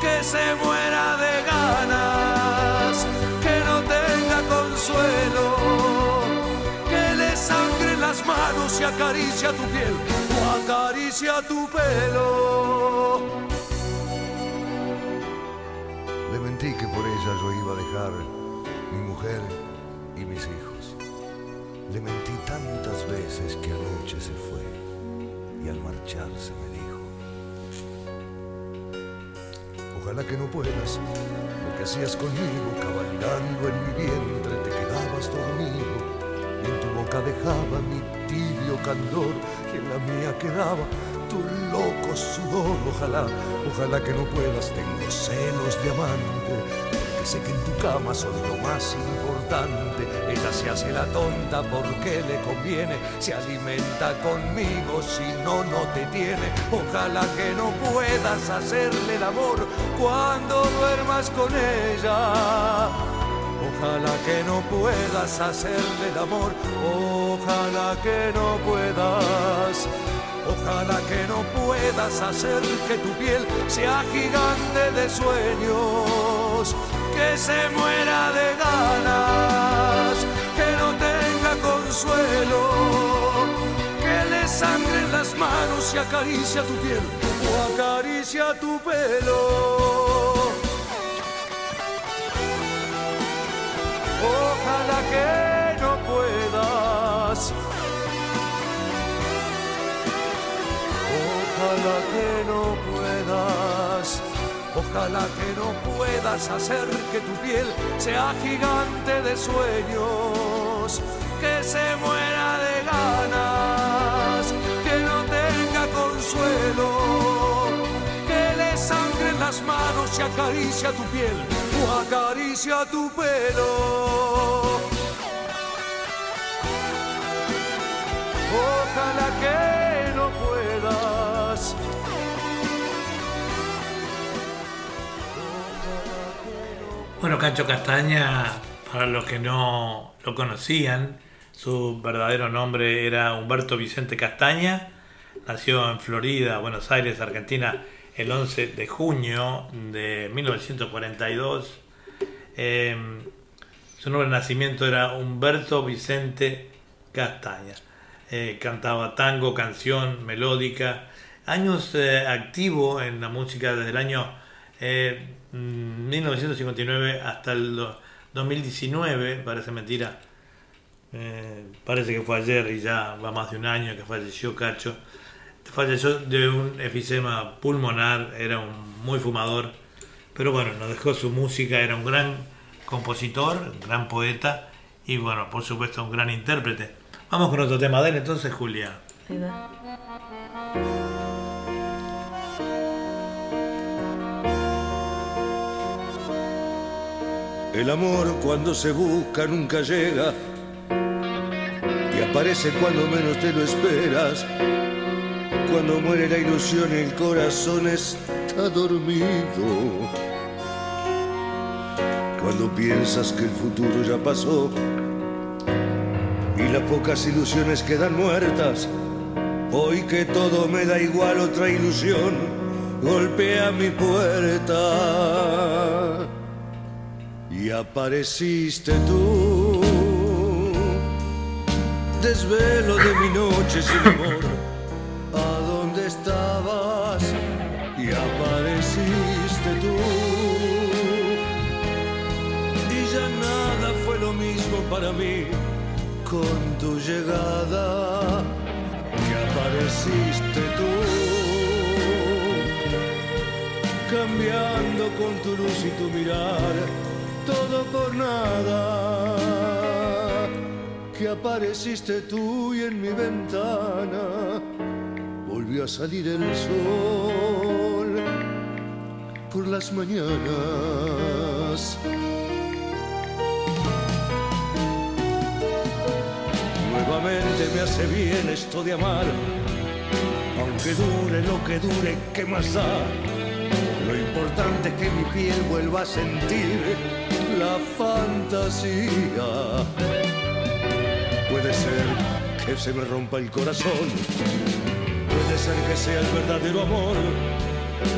que se muera de ganas, que no tenga consuelo, manos y acaricia tu piel acaricia tu pelo. Le mentí que por ella yo iba a dejar mi mujer y mis hijos. Le mentí tantas veces que anoche se fue y al marcharse me dijo, ojalá que no puedas, lo que hacías conmigo, cabalgando en mi vientre, te quedabas dormido dejaba mi tibio candor y en la mía quedaba tu loco sudor. Ojalá, ojalá que no puedas, tengo celos de amante, porque sé que en tu cama son lo más importante. Ella se hace la tonta porque le conviene, se alimenta conmigo, si no, no te tiene. Ojalá que no puedas hacerle el amor cuando duermas con ella. Ojalá que no puedas hacerle el amor, ojalá que no puedas. Ojalá que no puedas hacer que tu piel sea gigante de sueños, que se muera de ganas, que no tenga consuelo, que le sangren las manos y acaricia tu piel o acaricia tu pelo. Ojalá que no puedas. Ojalá que no puedas. Ojalá que no puedas hacer que tu piel sea gigante de sueños, que se muera y acaricia tu piel o acaricia tu pelo. Ojalá que no puedas. Bueno, Cacho Castaña, para los que no lo conocían, Su verdadero nombre era Humberto Vicente Castaña. Nació en Florida, Buenos Aires, Argentina, el 11 de junio de 1942. Eh, su nombre de nacimiento era Humberto Vicente Castaña. Eh, cantaba tango, canción, melódica. Años eh, activo en la música desde el año eh, 1959 hasta el do- 2019, parece mentira. Eh, parece que fue ayer y ya va más de un año que falleció Cacho. Falleció de un efisema pulmonar, era un muy fumador, pero bueno, nos dejó su música, era un gran compositor, un gran poeta y bueno, por supuesto un gran intérprete. Vamos con otro tema de él entonces, Julia. Ahí va. El amor cuando se busca nunca llega y aparece cuando menos te lo esperas. Cuando muere la ilusión el corazón está dormido. Cuando piensas que el futuro ya pasó y las pocas ilusiones quedan muertas. Hoy que todo me da igual otra ilusión golpea mi puerta y apareciste tú. Desvelo de mi noche sin amor, para mí con tu llegada. Y apareciste tú cambiando con tu luz y tu mirar, todo por nada. Que apareciste tú y en mi ventana volvió a salir el sol por las mañanas. Nuevamente me hace bien esto de amar, aunque dure lo que dure, ¿qué más da? Lo importante es que mi piel vuelva a sentir la fantasía. Puede ser que se me rompa el corazón, puede ser que sea el verdadero amor,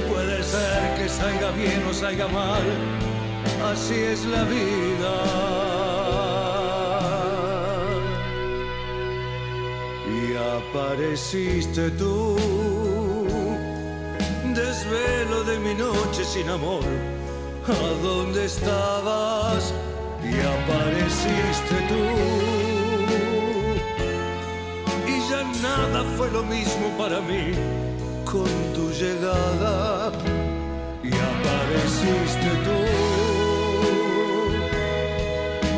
puede ser que salga bien o salga mal, así es la vida. Apareciste tú desvelo de mi noche sin amor. ¿A dónde estabas? Y apareciste tú. Y ya nada fue lo mismo para mí con tu llegada. Y apareciste tú.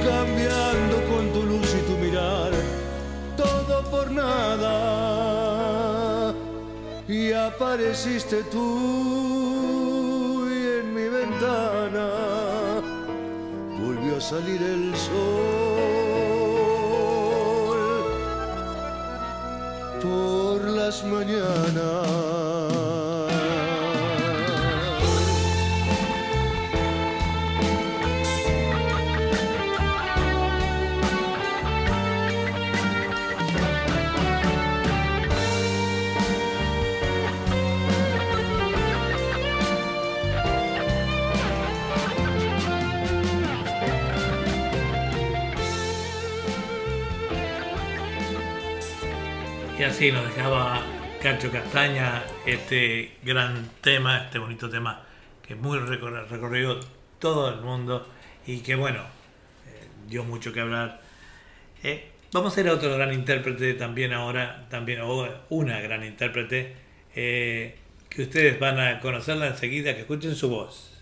Cambiando con tu luz por nada y apareciste tú y en mi ventana volvió a salir el sol por las mañanas. Así nos dejaba Cacho Castaña este gran tema, este bonito tema que muy recor- recorrió todo el mundo y que bueno, eh, dio mucho que hablar. Eh, vamos a ir a otro gran intérprete también ahora, también una gran intérprete eh, que ustedes van a conocerla enseguida, que escuchen su voz.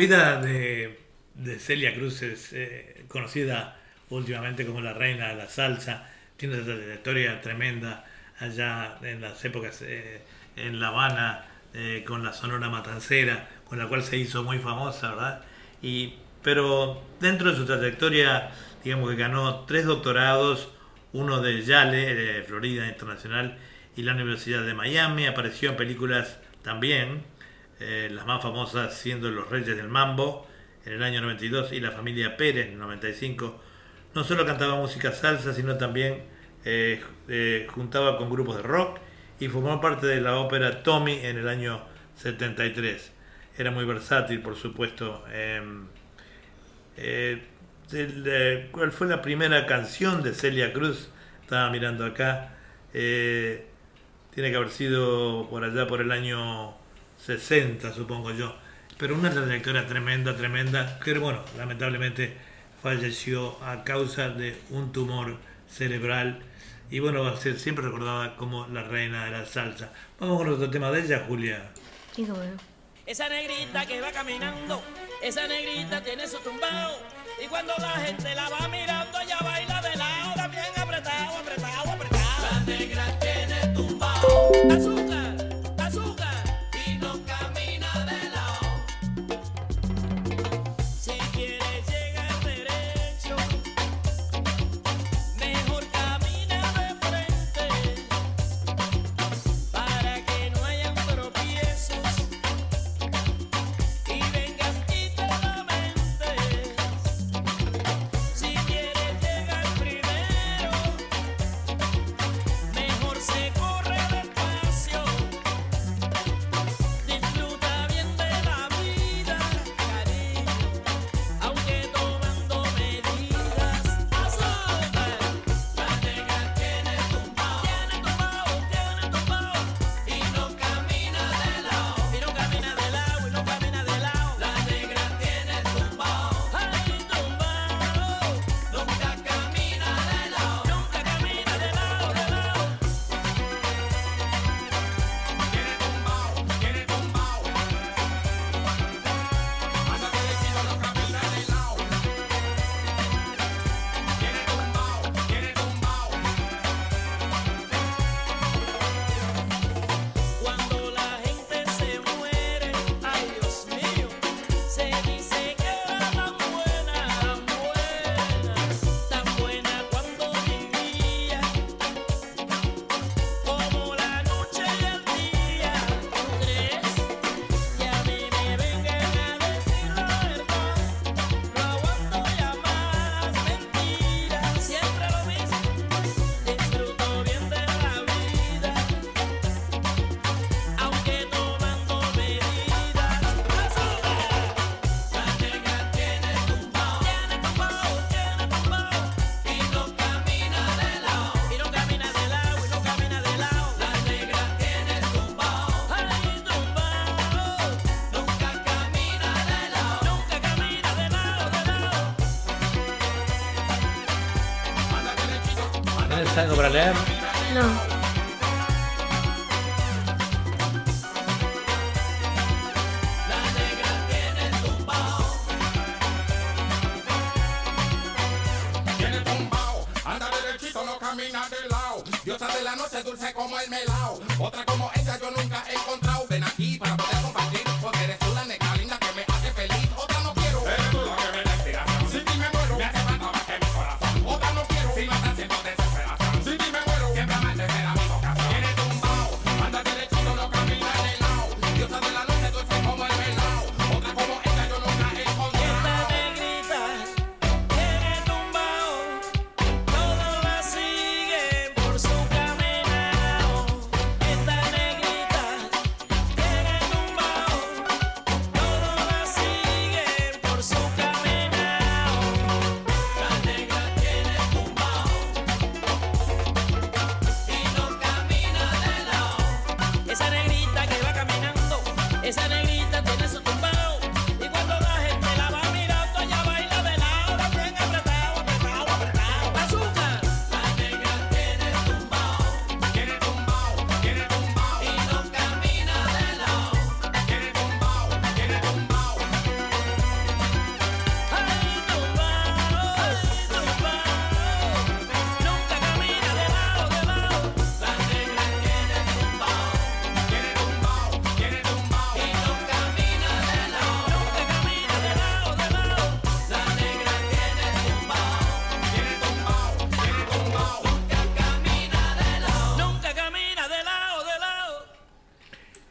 Vida de, Celia Cruz es eh, conocida últimamente como la reina de la salsa. Tiene una trayectoria tremenda allá en las épocas eh, en La Habana eh, con la Sonora Matancera, con la cual se hizo muy famosa, ¿verdad? Y, pero dentro de su trayectoria, digamos que ganó tres doctorados, uno de Yale, de Florida Internacional, y la Universidad de Miami. Apareció en películas también, eh, las más famosas siendo Los Reyes del Mambo en el año 92 y La Familia Pérez en el 95. No solo cantaba música salsa, sino también eh, eh, juntaba con grupos de rock y formó parte de la ópera Tommy en el año 73. Era muy versátil, por supuesto. Em, ¿Cuál fue la primera canción de Celia Cruz? Estaba mirando acá. Tiene que haber sido por allá por el año 60, supongo yo. Pero una trayectoria tremenda, tremenda, que bueno, lamentablemente falleció a causa de un tumor cerebral. Y bueno, va a ser siempre recordada como la reina de la salsa. Vamos con otro tema de ella, Julia. Sí, cómo no. Esa negrita que va caminando, esa negrita tiene su tumbao. Y cuando la gente la va mirando, ella baila de lado, también apretado, apretado, apretado. La negra tiene tumbao. Sobraleva.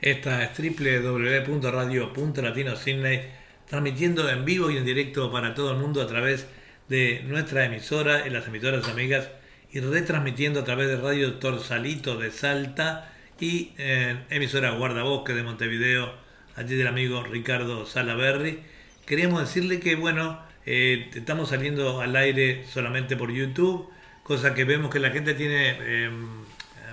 Esta es www.radio.latino.sydney, transmitiendo en vivo y en directo para todo el mundo a través de nuestra emisora y las emisoras amigas y retransmitiendo a través de Radio Torsalito de Salta y emisora Guardabosque de Montevideo, allí del amigo Ricardo Salaberry. Queríamos decirle que, bueno, eh, estamos saliendo al aire solamente por YouTube, cosa que vemos que la gente tiene, eh,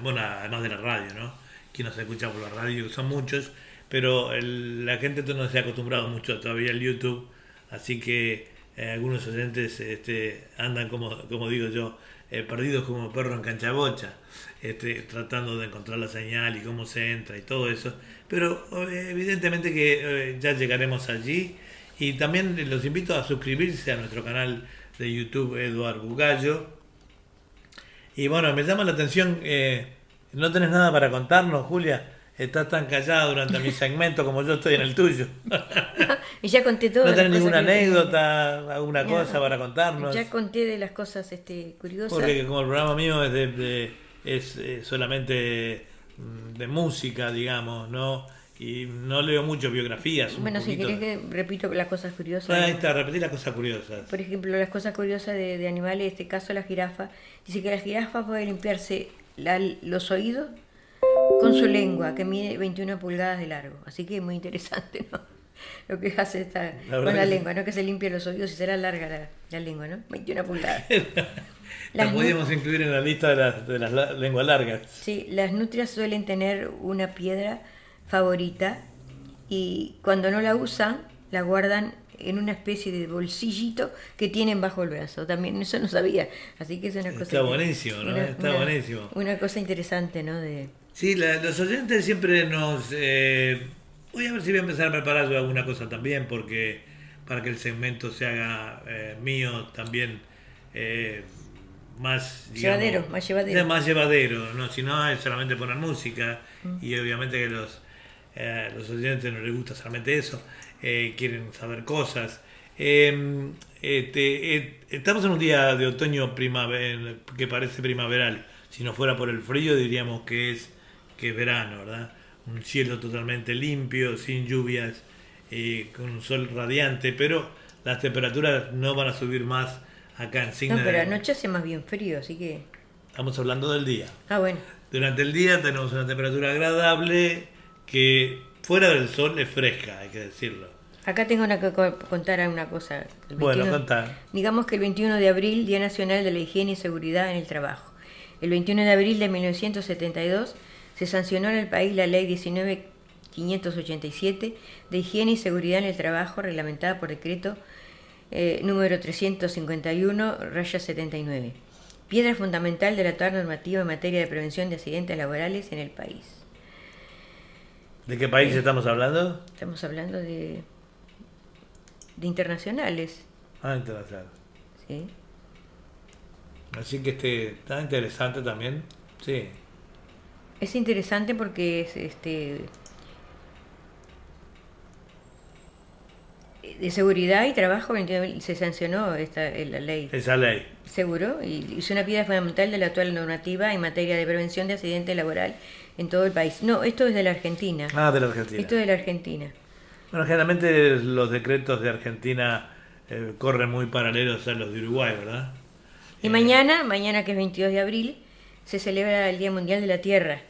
bueno, además de la radio, ¿no? Quien nos escucha por la radio, son muchos, pero el- la gente no se ha acostumbrado mucho todavía al YouTube, así que eh, algunos oyentes este, andan, como, como digo yo, eh, perdidos como perro en cancha bocha, este, tratando de encontrar la señal y cómo se entra y todo eso. Pero eh, evidentemente que eh, ya llegaremos allí. Y también los invito a suscribirse a nuestro canal de YouTube Eduard Bugallo. Y bueno, me llama la atención, eh, no tenés nada para contarnos, Julia. Estás tan callada durante mi segmento como yo estoy en el tuyo. Y ya conté todo. ¿No tenés ninguna anécdota, alguna cosa para contarnos? Ya conté de las cosas este, curiosas. Porque como el programa mío es, de, de- es eh, solamente mm, de música, digamos, ¿no? Y no leo mucho biografías. bueno, si querés que repito las cosas curiosas. Ahí está, repetí las cosas curiosas. Por ejemplo, las cosas curiosas de, de animales, en este caso la jirafa. Dice que la jirafa puede limpiarse la- los oídos con su lengua, que mide 21 pulgadas de largo. Así que es muy interesante, ¿no? Lo que hace esta, La con la sí. lengua, ¿no? Que se limpie los oídos y será larga la, la lengua, ¿no? 21 pulgadas. La podíamos incluir en la lista de las, de las la- lenguas largas. Sí, las nutrias suelen tener una piedra favorita y cuando no la usan, la guardan en una especie de bolsillito que tienen bajo el brazo. También eso no sabía, así que es una cosa... Está buenísimo, ¿no? Está buenísimo. Una cosa interesante, ¿no? De, Sí, la- los oyentes siempre nos... eh, voy a ver si voy a empezar a preparar yo alguna cosa también, porque para que el segmento se haga eh, mío también eh, más... Llevadero, más llevadero. más llevadero, ¿no? Si no es solamente poner música Mm. y obviamente que los, eh, los oyentes no les gusta solamente eso, eh, quieren saber cosas. Eh, este, eh, estamos en un día de otoño primaver que parece primaveral. Si no fuera por el frío diríamos que es, que es verano, ¿verdad? Un cielo totalmente limpio, sin lluvias, eh, con un sol radiante, pero las temperaturas no van a subir más acá en No, Signa. pero anoche hace más bien frío, así que... Estamos hablando del día. Ah, bueno. Durante el día tenemos una temperatura agradable que fuera del sol es fresca, hay que decirlo. Acá tengo una que co- contar una cosa. Bueno, 21 contá. Digamos que el 21 de abril, Día Nacional de la Higiene y Seguridad en el Trabajo. El 21 de abril de 1972 se sancionó en el país la Ley 19587 de Higiene y Seguridad en el Trabajo, reglamentada por decreto eh, número 351, raya 79. Piedra fundamental de la actual normativa en materia de prevención de accidentes laborales en el país. ¿De qué país estamos hablando? Estamos hablando de, de internacionales. Ah, internacional. ¿sí? Así que este está interesante también. Sí. Es interesante porque es este de seguridad y trabajo se sancionó esta la ley. Esa ley. Seguro, y es una piedra fundamental de la actual normativa en materia de prevención de accidente laboral en todo el país. No, esto es de la Argentina. Ah, de la Argentina. Esto es de la Argentina. Bueno, generalmente los decretos de Argentina eh, corren muy paralelos a los de Uruguay, ¿verdad? Y mañana, mañana que es 22 de abril, se celebra el Día Mundial de la Tierra.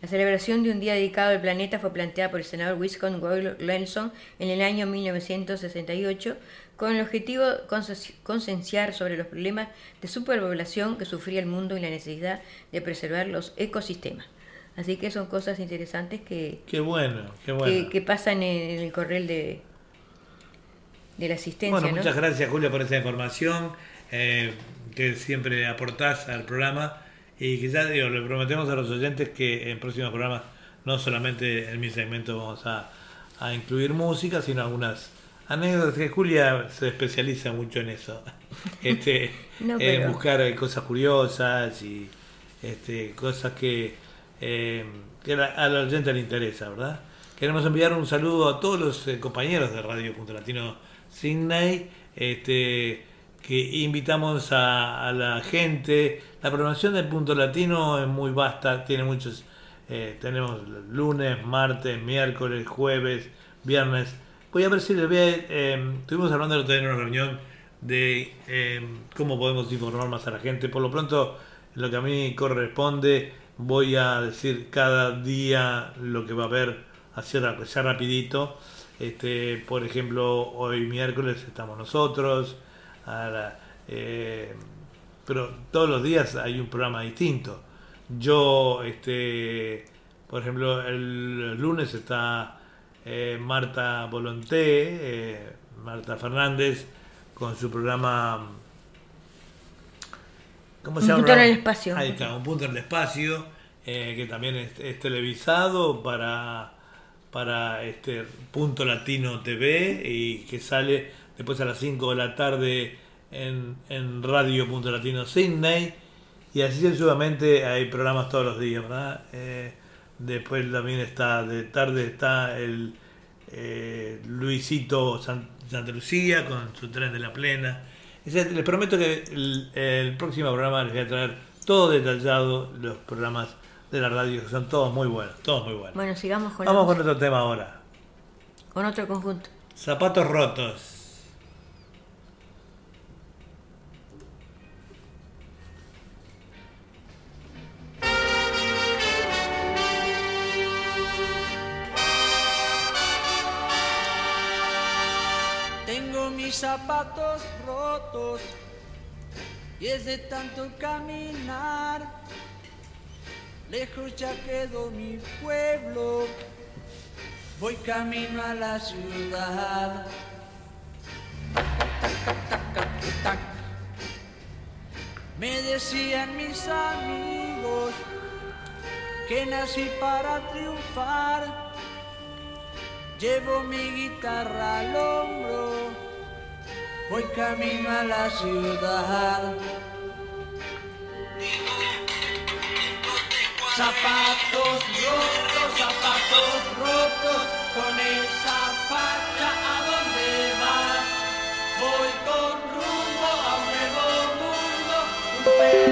La celebración de un día dedicado al planeta fue planteada por el senador Wisconsin Boyle Lenson en el año 1968 con el objetivo de concienciar sobre los problemas de superpoblación que sufría el mundo y la necesidad de preservar los ecosistemas. Así que son cosas interesantes que, Qué bueno, qué bueno. que, que pasan en, el correl de, de la asistencia. Bueno, ¿no? muchas gracias Julia por esa información eh, que siempre aportás al programa y ya digo, le prometemos a los oyentes que en próximos programas no solamente en mi segmento vamos a, a incluir música, sino algunas anécdotas que Julia se especializa mucho en eso, este, No, buscar cosas curiosas y este, cosas que, eh, que a- al oyente le interesa, ¿verdad? Queremos enviar un saludo a todos los eh, compañeros de Radio Punto Latino Sydney, este, que invitamos a, la gente. La programación de Punto Latino es muy vasta, tiene muchos Eh, tenemos lunes, martes, miércoles, jueves, viernes. Voy a ver si les voy a... estuvimos hablando el otro día en una reunión de cómo podemos informar más a la gente. Por lo pronto, lo que a mí corresponde, voy a decir cada día lo que va a haber, así ya rapidito. Este, por ejemplo, hoy miércoles estamos nosotros, a la- eh, pero todos los días hay un programa distinto. Yo, este, por ejemplo, el lunes está eh, Marta Volonté, eh, Marta Fernández, con su programa. ¿Cómo Un punto en el espacio. Ahí está, un punto en el espacio, eh, que también es, televisado para, para este Punto Latino TV y que sale después a las 5 de la tarde en, en Radio Punto Latino Sydney. Y así sucesivamente hay programas todos los días, ¿verdad? Eh, después también está, de tarde está el eh, Luisito San- Santa Lucía con su tren de la plena. Les prometo que el próximo programa les voy a traer todo detallado, los programas de la radio, que son todos muy buenos, todos muy buenos. Bueno, sigamos con, la Vamos con otro tema ahora. con otro conjunto. Zapatos rotos. Tengo mis zapatos rotos y es de tanto caminar. Lejos ya quedó mi pueblo, voy camino a la ciudad. Me decían mis amigos que nací para triunfar. Llevo mi guitarra al hombro, voy camino a la ciudad. Zapatos rotos, zapatos rotos, con esa facha a dónde vas. Voy con rumbo a un nuevo mundo, un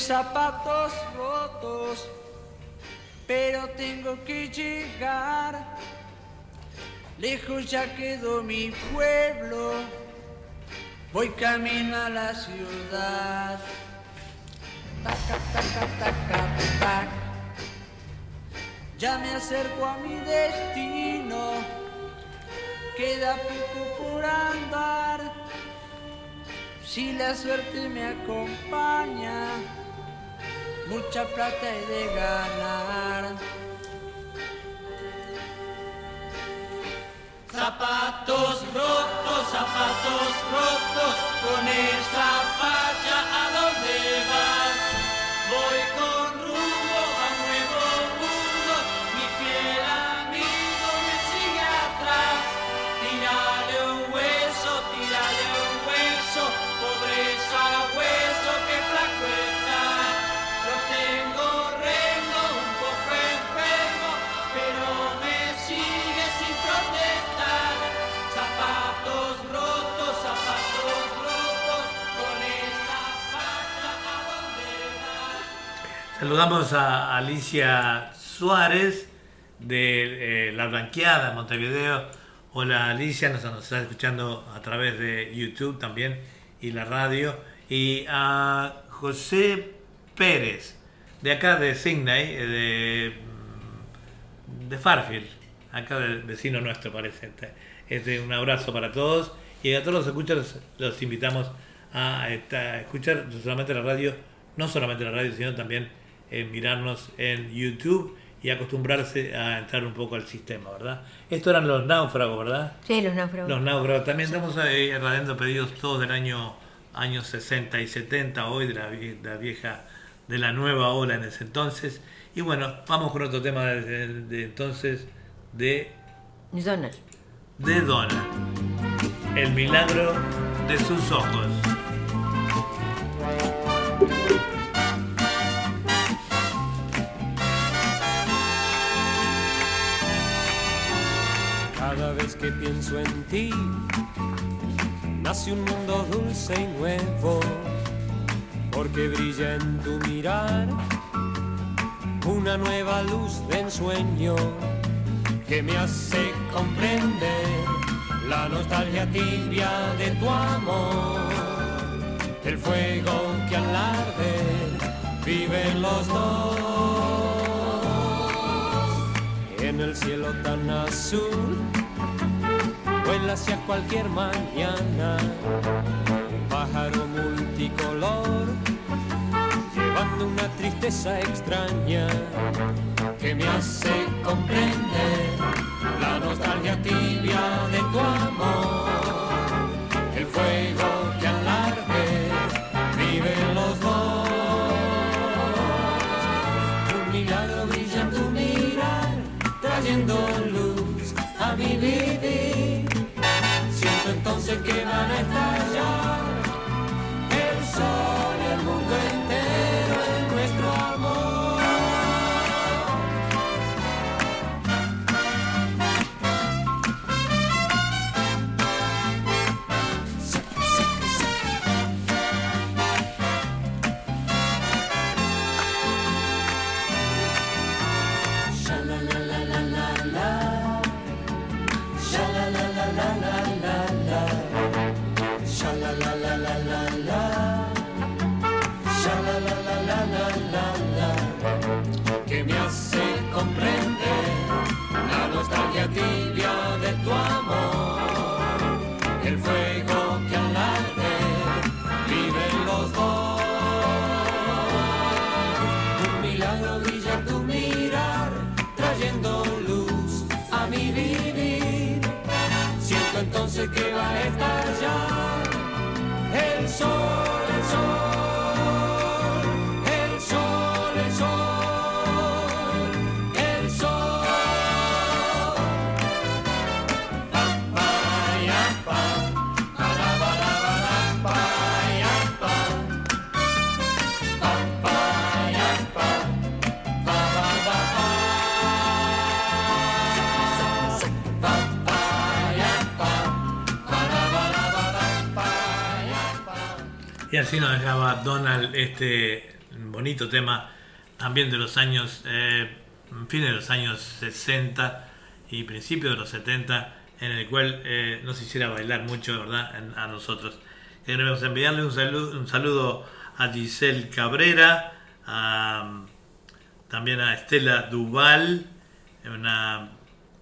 mis zapatos rotos, pero tengo que llegar. Lejos ya quedó mi pueblo, voy camino a la ciudad. Taca, taca, taca, tac. Ya me acerco a mi destino, queda poco por andar. Si la suerte me acompaña, mucha plata he de ganar. Zapatos rotos, zapatos rotos, con esa facha a dónde vas. Saludamos a Alicia Suárez de eh, La Blanqueada, Montevideo. Hola Alicia, nos, nos está escuchando a través de YouTube también y la radio. Y a José Pérez, de acá de Sydney, eh, de, mm, de Farfield, acá del vecino nuestro parece. Este, este, un abrazo para todos y a todos los escuchas los invitamos a, a escuchar solamente la radio, no solamente la radio, sino también eh, mirarnos en YouTube y acostumbrarse a entrar un poco al sistema, ¿verdad? Estos eran los náufragos, ¿verdad? Sí, los náufragos. Los náufragos. También estamos ahí radiando pedidos todos del año años 60 y 70, hoy de la, de la vieja, de la nueva ola en ese entonces. Y bueno, vamos con otro tema de, de- de entonces de, Donald. de Donald. El milagro de sus ojos. Que pienso en ti, nace un mundo dulce y nuevo, porque brilla en tu mirar. Una nueva luz de ensueño que me hace comprender la nostalgia tibia de tu amor, el fuego que al arder viven los dos. En el cielo tan azul. Vuela hacia cualquier mañana. Un pájaro multicolor, llevando una tristeza extraña que me hace comprender la nostalgia tibia de tu amor, Entonces que van a estallar. El sol Entonces que va a estallar Y así nos dejaba Donald este bonito tema también de los años, eh, fin de los años 60 y principios de los 70, en el cual eh, nos hiciera bailar mucho, ¿verdad? A nosotros. Queremos enviarle un saludo, un saludo a Giselle Cabrera, a, también a Estela Duval, una,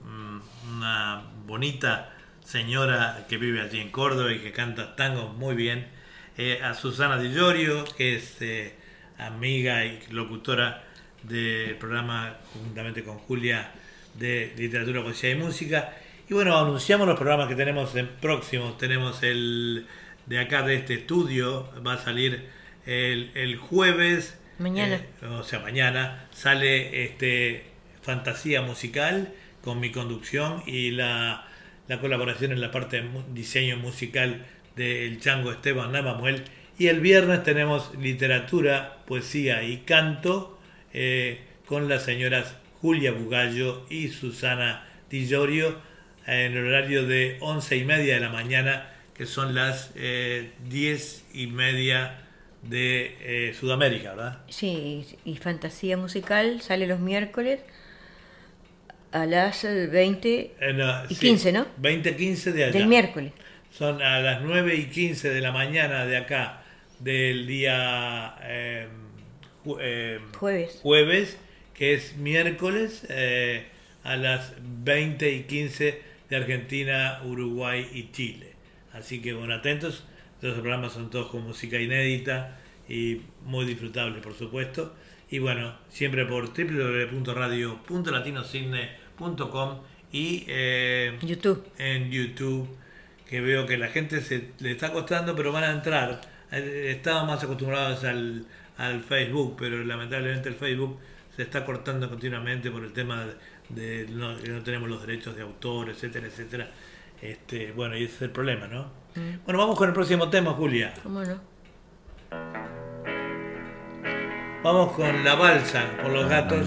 mm, una bonita señora que vive allí en Córdoba y que canta tango muy bien. Eh, a Susana Di Llorio, que es eh, amiga y locutora del programa juntamente con Julia de Literatura, Poesía y Música. Y bueno, anunciamos los programas que tenemos en próximos. Tenemos el de acá de este estudio, va a salir el, el jueves. Mañana. eh, o sea, mañana sale este Fantasía Musical con mi conducción y la, la colaboración en la parte de diseño musical del Chango Esteban Namamuel. Y el viernes tenemos literatura, poesía y canto eh, con las señoras Julia Bugallo y Susana Tillorio en el horario de once y media de la mañana, que son las eh, diez y media de eh, Sudamérica, ¿verdad? Sí, y Fantasía Musical sale los miércoles a las eh, 20 Eh, no, y sí, 15, ¿no? 20, 15 de allá. Del miércoles. Son a las 9 y 15 de la mañana de acá, del día eh, ju- eh, Jueves. jueves, que es miércoles, eh, a las 20 y 15 de Argentina, Uruguay y Chile. Así que bueno, atentos. Los programas son todos con música inédita y muy disfrutable, por supuesto. Y bueno, siempre por www.radio.latinocidne.com y eh, YouTube. en YouTube, que veo que la gente se le está costando, pero van a entrar. Eh, Estaban más acostumbrados al, al Facebook, pero lamentablemente el Facebook se está cortando continuamente por el tema de, de no, que no tenemos los derechos de autor, etcétera, etcétera. Este, bueno, y ese es el problema, ¿no? Mm. Bueno, vamos con el próximo tema, Julia. ¿Cómo no? Vamos con la balsa, con los gatos.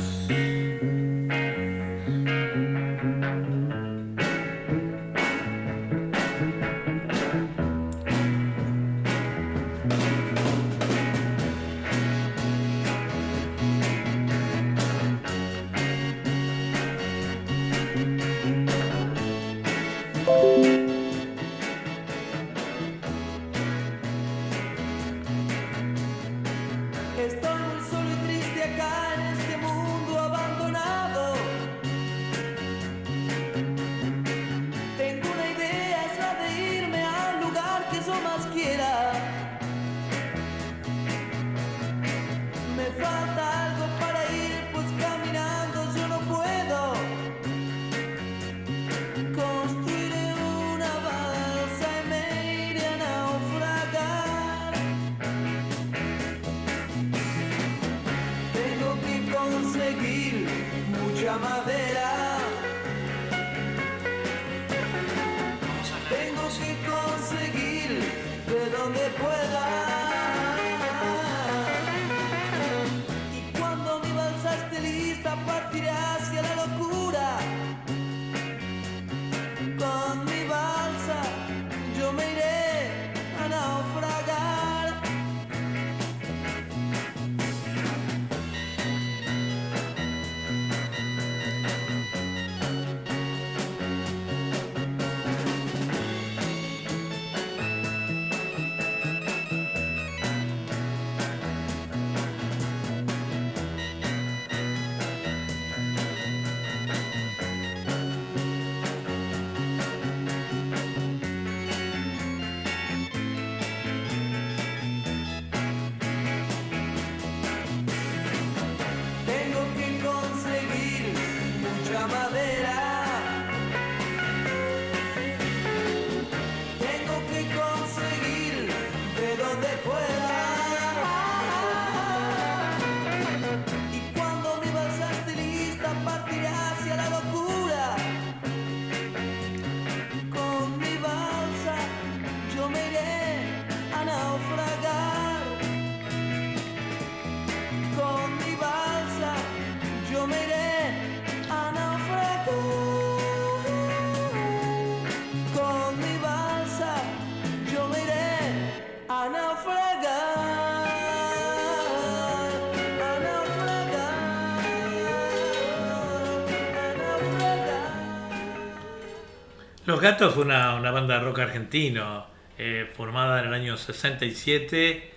Los Gatos fue una, banda de rock argentino eh, formada en el año 67.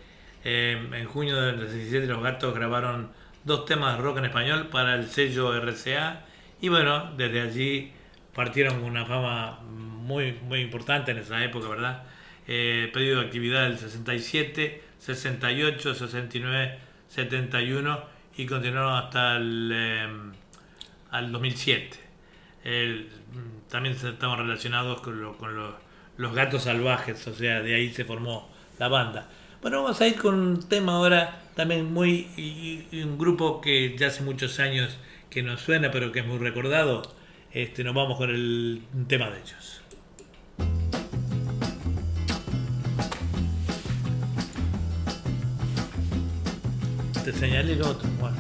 Eh, en junio del 67 los Gatos grabaron dos temas de rock en español para el sello RCA y bueno, desde allí partieron con una fama muy, muy importante en esa época, ¿verdad? Eh, de actividad del 67, 68, 69, 71 y continuaron hasta el, eh, al 2007. El- mm, también estamos relacionados con, lo- con los, gatos salvajes, o sea, de ahí se formó la banda. Bueno, vamos a ir con un tema ahora también muy. y- un grupo que ya hace muchos años que nos suena, pero que es muy recordado. Este, nos vamos con el tema de ellos. Te señalé el otro, bueno.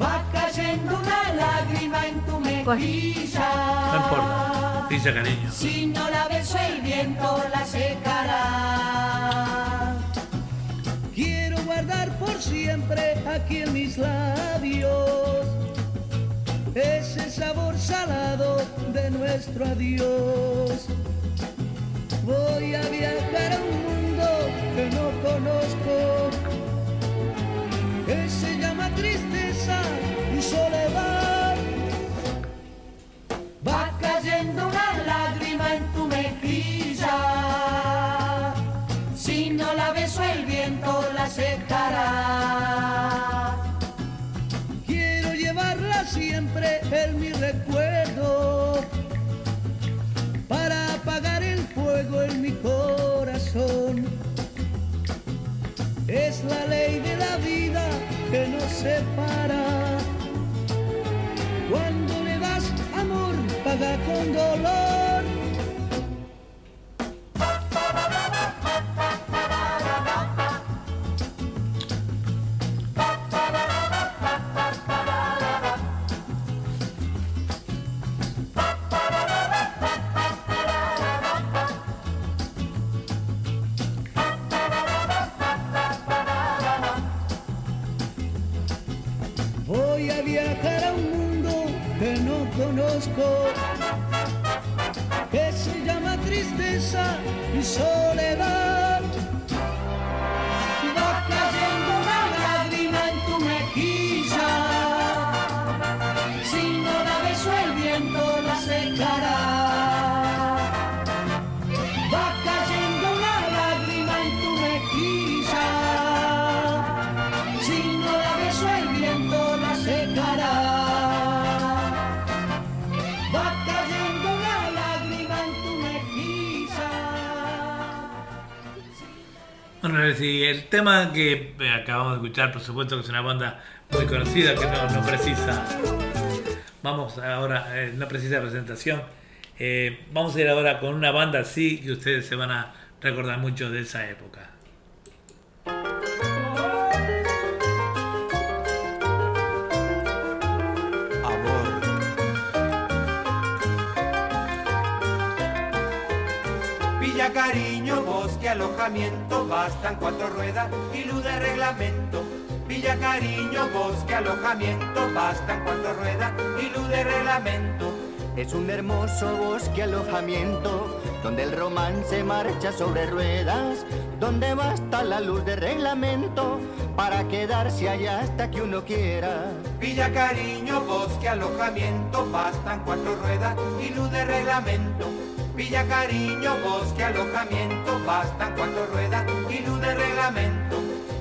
Va cayendo una lágrima en tu mejilla. No importa, dice cariño. Si no la beso el viento la secará. Quiero guardar por siempre aquí en mis labios ese sabor salado de nuestro adiós. Voy a viajar a un mundo que no conozco, que se llama tristeza viento tema que eh, acabamos de escuchar, por supuesto que es una banda muy conocida que no, no precisa. Vamos ahora, eh, no precisa presentación. Eh, vamos a ir ahora con una banda así que ustedes se van a recordar mucho de esa época. Cariño, bosque, alojamiento, bastan cuatro ruedas y luz de reglamento. Villa Cariño, bosque, alojamiento, bastan cuatro ruedas y luz de reglamento. Es un hermoso bosque alojamiento donde el romance marcha sobre ruedas, donde basta la luz de reglamento para quedarse allá hasta que uno quiera. Villa Cariño, bosque, alojamiento, bastan cuatro ruedas y luz de reglamento. Villa Cariño, bosque, alojamiento, bastan cuatro ruedas y de reglamento.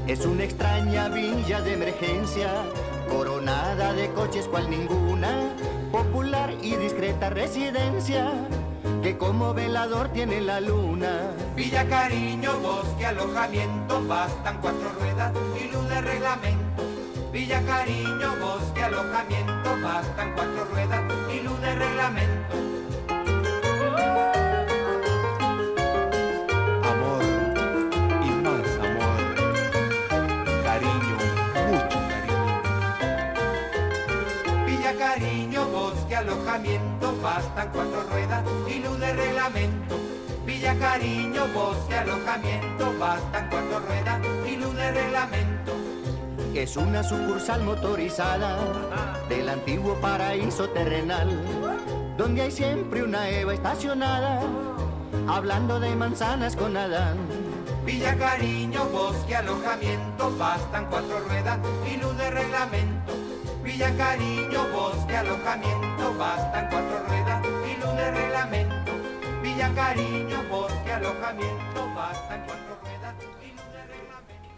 Es una extraña villa de emergencia, coronada de coches cual ninguna, popular y discreta residencia, que como velador tiene la luna. Villa Cariño, bosque, alojamiento, bastan cuatro ruedas y de reglamento. Villa Cariño, bosque, alojamiento, Alojamiento, bastan cuatro ruedas y luz de reglamento. Villa Cariño, bosque, alojamiento, bastan cuatro ruedas y luz de reglamento. Es una sucursal motorizada del antiguo paraíso terrenal, donde hay siempre una Eva estacionada, hablando de manzanas con Adán. Villa Cariño, bosque, alojamiento, bastan cuatro ruedas y luz de reglamento. Villa Cariño, bosque, alojamiento, bastan cuatro ruedas y luz de reglamento. Villa Cariño, bosque, alojamiento, bastan cuatro ruedas y luz de reglamento.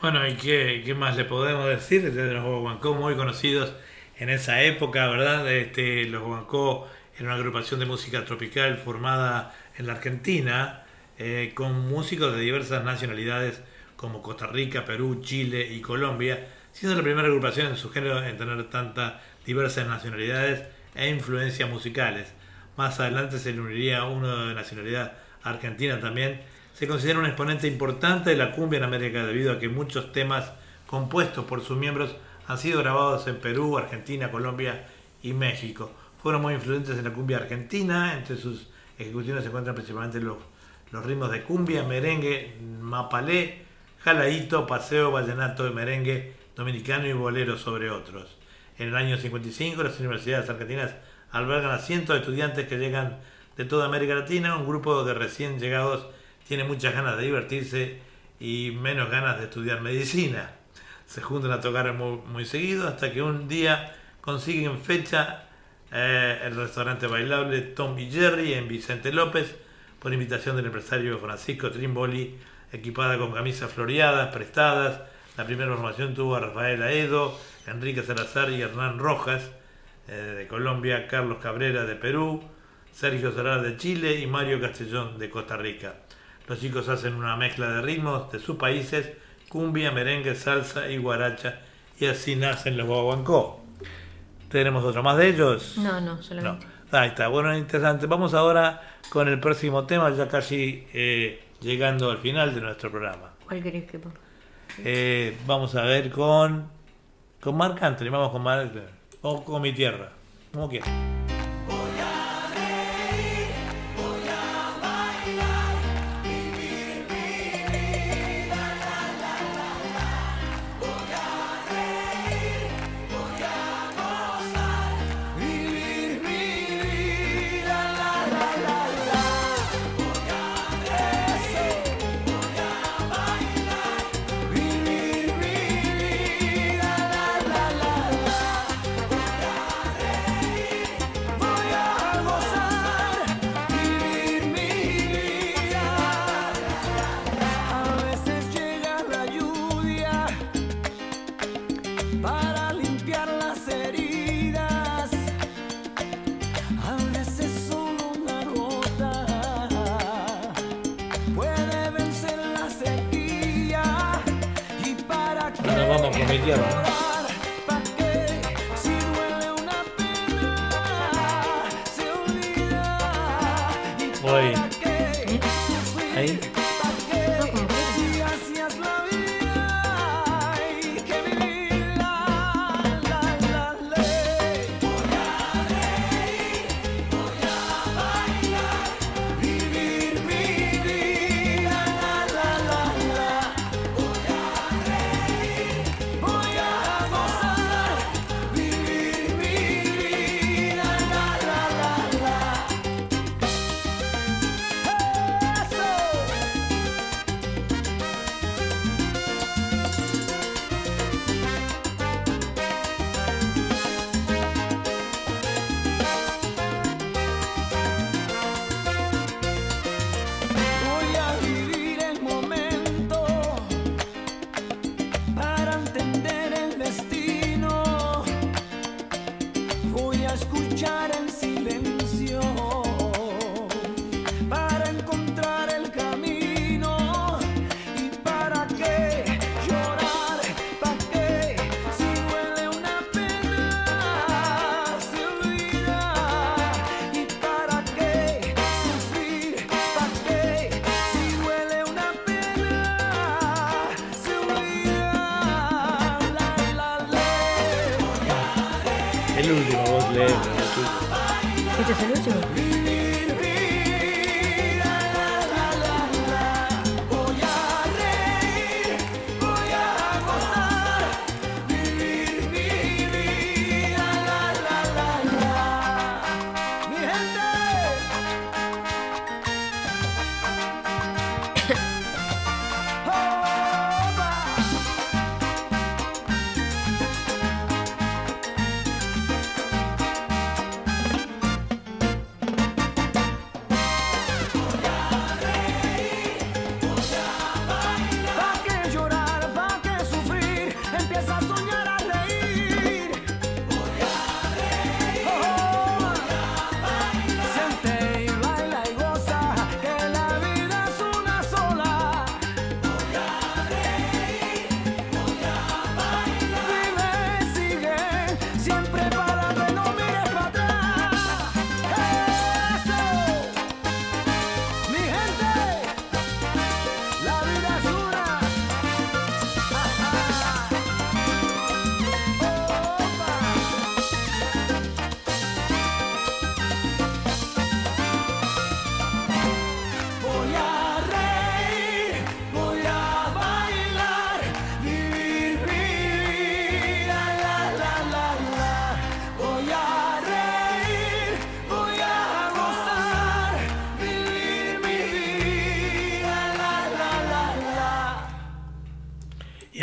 Bueno, ¿y qué, qué más le podemos decir? Desde los Guaguancó muy conocidos en esa época, ¿verdad? Este, los Guaguancó era una agrupación de música tropical formada en la Argentina eh, con músicos de diversas nacionalidades como Costa Rica, Perú, Chile y Colombia, siendo la primera agrupación en su género en tener tantas diversas nacionalidades e influencias musicales. Más adelante se le uniría uno de nacionalidad argentina también. Se considera un exponente importante de la cumbia en América debido a que muchos temas compuestos por sus miembros han sido grabados en Perú, Argentina, Colombia y México. Fueron muy influyentes en la cumbia argentina, entre sus ejecuciones se encuentran principalmente los, los ritmos de cumbia, merengue, mapalé, jalaíto, paseo, vallenato, merengue dominicano y bolero, sobre otros. En el año 55 las universidades argentinas albergan a cientos de estudiantes que llegan de toda América Latina. Un grupo de recién llegados tiene muchas ganas de divertirse y menos ganas de estudiar medicina. Se juntan a tocar muy, seguido hasta que un día consiguen fecha eh, el restaurante bailable Tom y Jerry en Vicente López por invitación del empresario Francisco Trimboli, equipada con camisas floreadas, prestadas. La primera formación tuvo a Rafael Aedo, Enrique Salazar y Hernán Rojas eh, de Colombia, Carlos Cabrera de Perú, Sergio Solar de Chile y Mario Castellón de Costa Rica. Los chicos hacen una mezcla de ritmos de sus países, cumbia, merengue, salsa y guaracha, y así nacen los guaguancó. ¿Tenemos otro más de ellos? No, no, solamente. No. Ahí está, bueno, interesante. Vamos ahora con el próximo tema, ya casi eh, llegando al final de nuestro programa. ¿Cuál querés que ponga? Eh, vamos a ver con, con Marc Anthony, vamos con Marc. O con mi tierra, como quieras.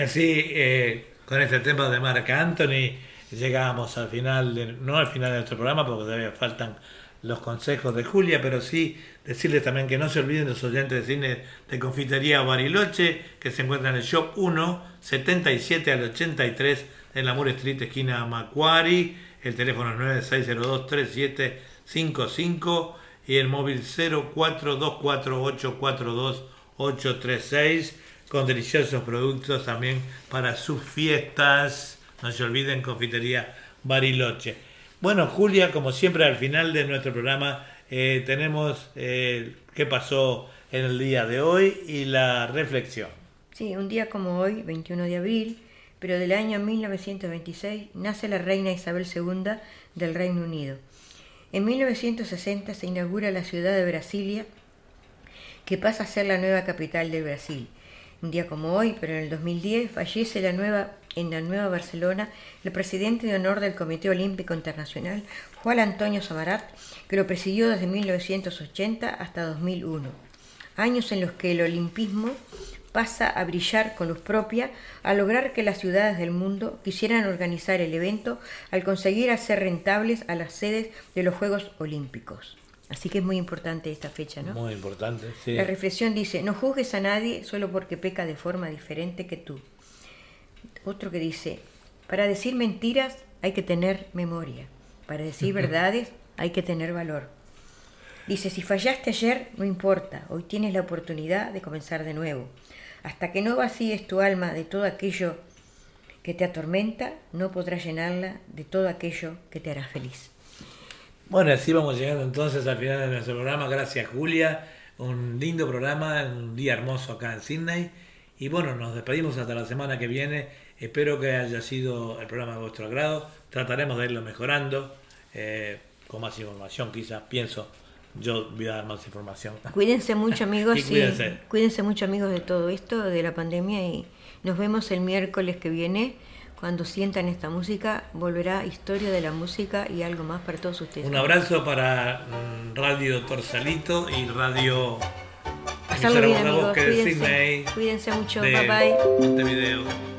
Así, eh, con este tema de Marc Anthony, llegamos al final, de- no al final de nuestro programa, porque todavía faltan los consejos de Julia, pero sí decirles también que no se olviden los oyentes de cine de Confitería Bariloche, que se encuentran en el Shop 1, 77 al 83, en la Moore Street, esquina Macquarie. El teléfono es 9602-3755 y el móvil 0424842836 con deliciosos productos también para sus fiestas. No se olviden, Confitería Bariloche. Bueno, Julia, como siempre al final de nuestro programa eh, tenemos eh, qué pasó en el día de hoy y la reflexión. Sí, un día como hoy, 21 de abril, pero del año 1926, nace la reina Isabel II del Reino Unido. En 1960 se inaugura la ciudad de Brasilia, que pasa a ser la nueva capital del Brasil. Un día como hoy, pero en el 2010, fallece en la Nueva Barcelona el presidente de honor del Comité Olímpico Internacional, Juan Antonio Samarat, que lo presidió desde 1980 hasta 2001. Años en los que el olimpismo pasa a brillar con luz propia, a lograr que las ciudades del mundo quisieran organizar el evento al conseguir hacer rentables a las sedes de los Juegos Olímpicos. Así que es muy importante esta fecha, ¿no? Muy importante, sí. La reflexión dice, no juzgues a nadie solo porque peca de forma diferente que tú. Otro que dice, para decir mentiras hay que tener memoria, para decir verdades hay que tener valor. Dice, si fallaste ayer, no importa, hoy tienes la oportunidad de comenzar de nuevo. Hasta que no vacíes tu alma de todo aquello que que te atormenta no podrás llenarla de todo aquello que te hará feliz. Bueno, así vamos llegando entonces al final de nuestro programa. Gracias, Julia. Un lindo programa, un día hermoso acá en Sydney. Y bueno, nos despedimos hasta la semana que viene. Espero que haya sido el programa de vuestro agrado. Trataremos de irlo mejorando. eh, con más información, quizás, pienso. Yo voy a dar más información. Cuídense mucho amigos Y y cuídense. cuídense mucho amigos de todo esto, de la pandemia y nos vemos el miércoles que viene. Cuando sientan esta música, volverá historia de la música y algo más para todos ustedes. Un abrazo para mm, Radio Torsalito y Radio Pasarlo bien, amigos. Cuídense, cuídense mucho. de Bye bye. Montevideo.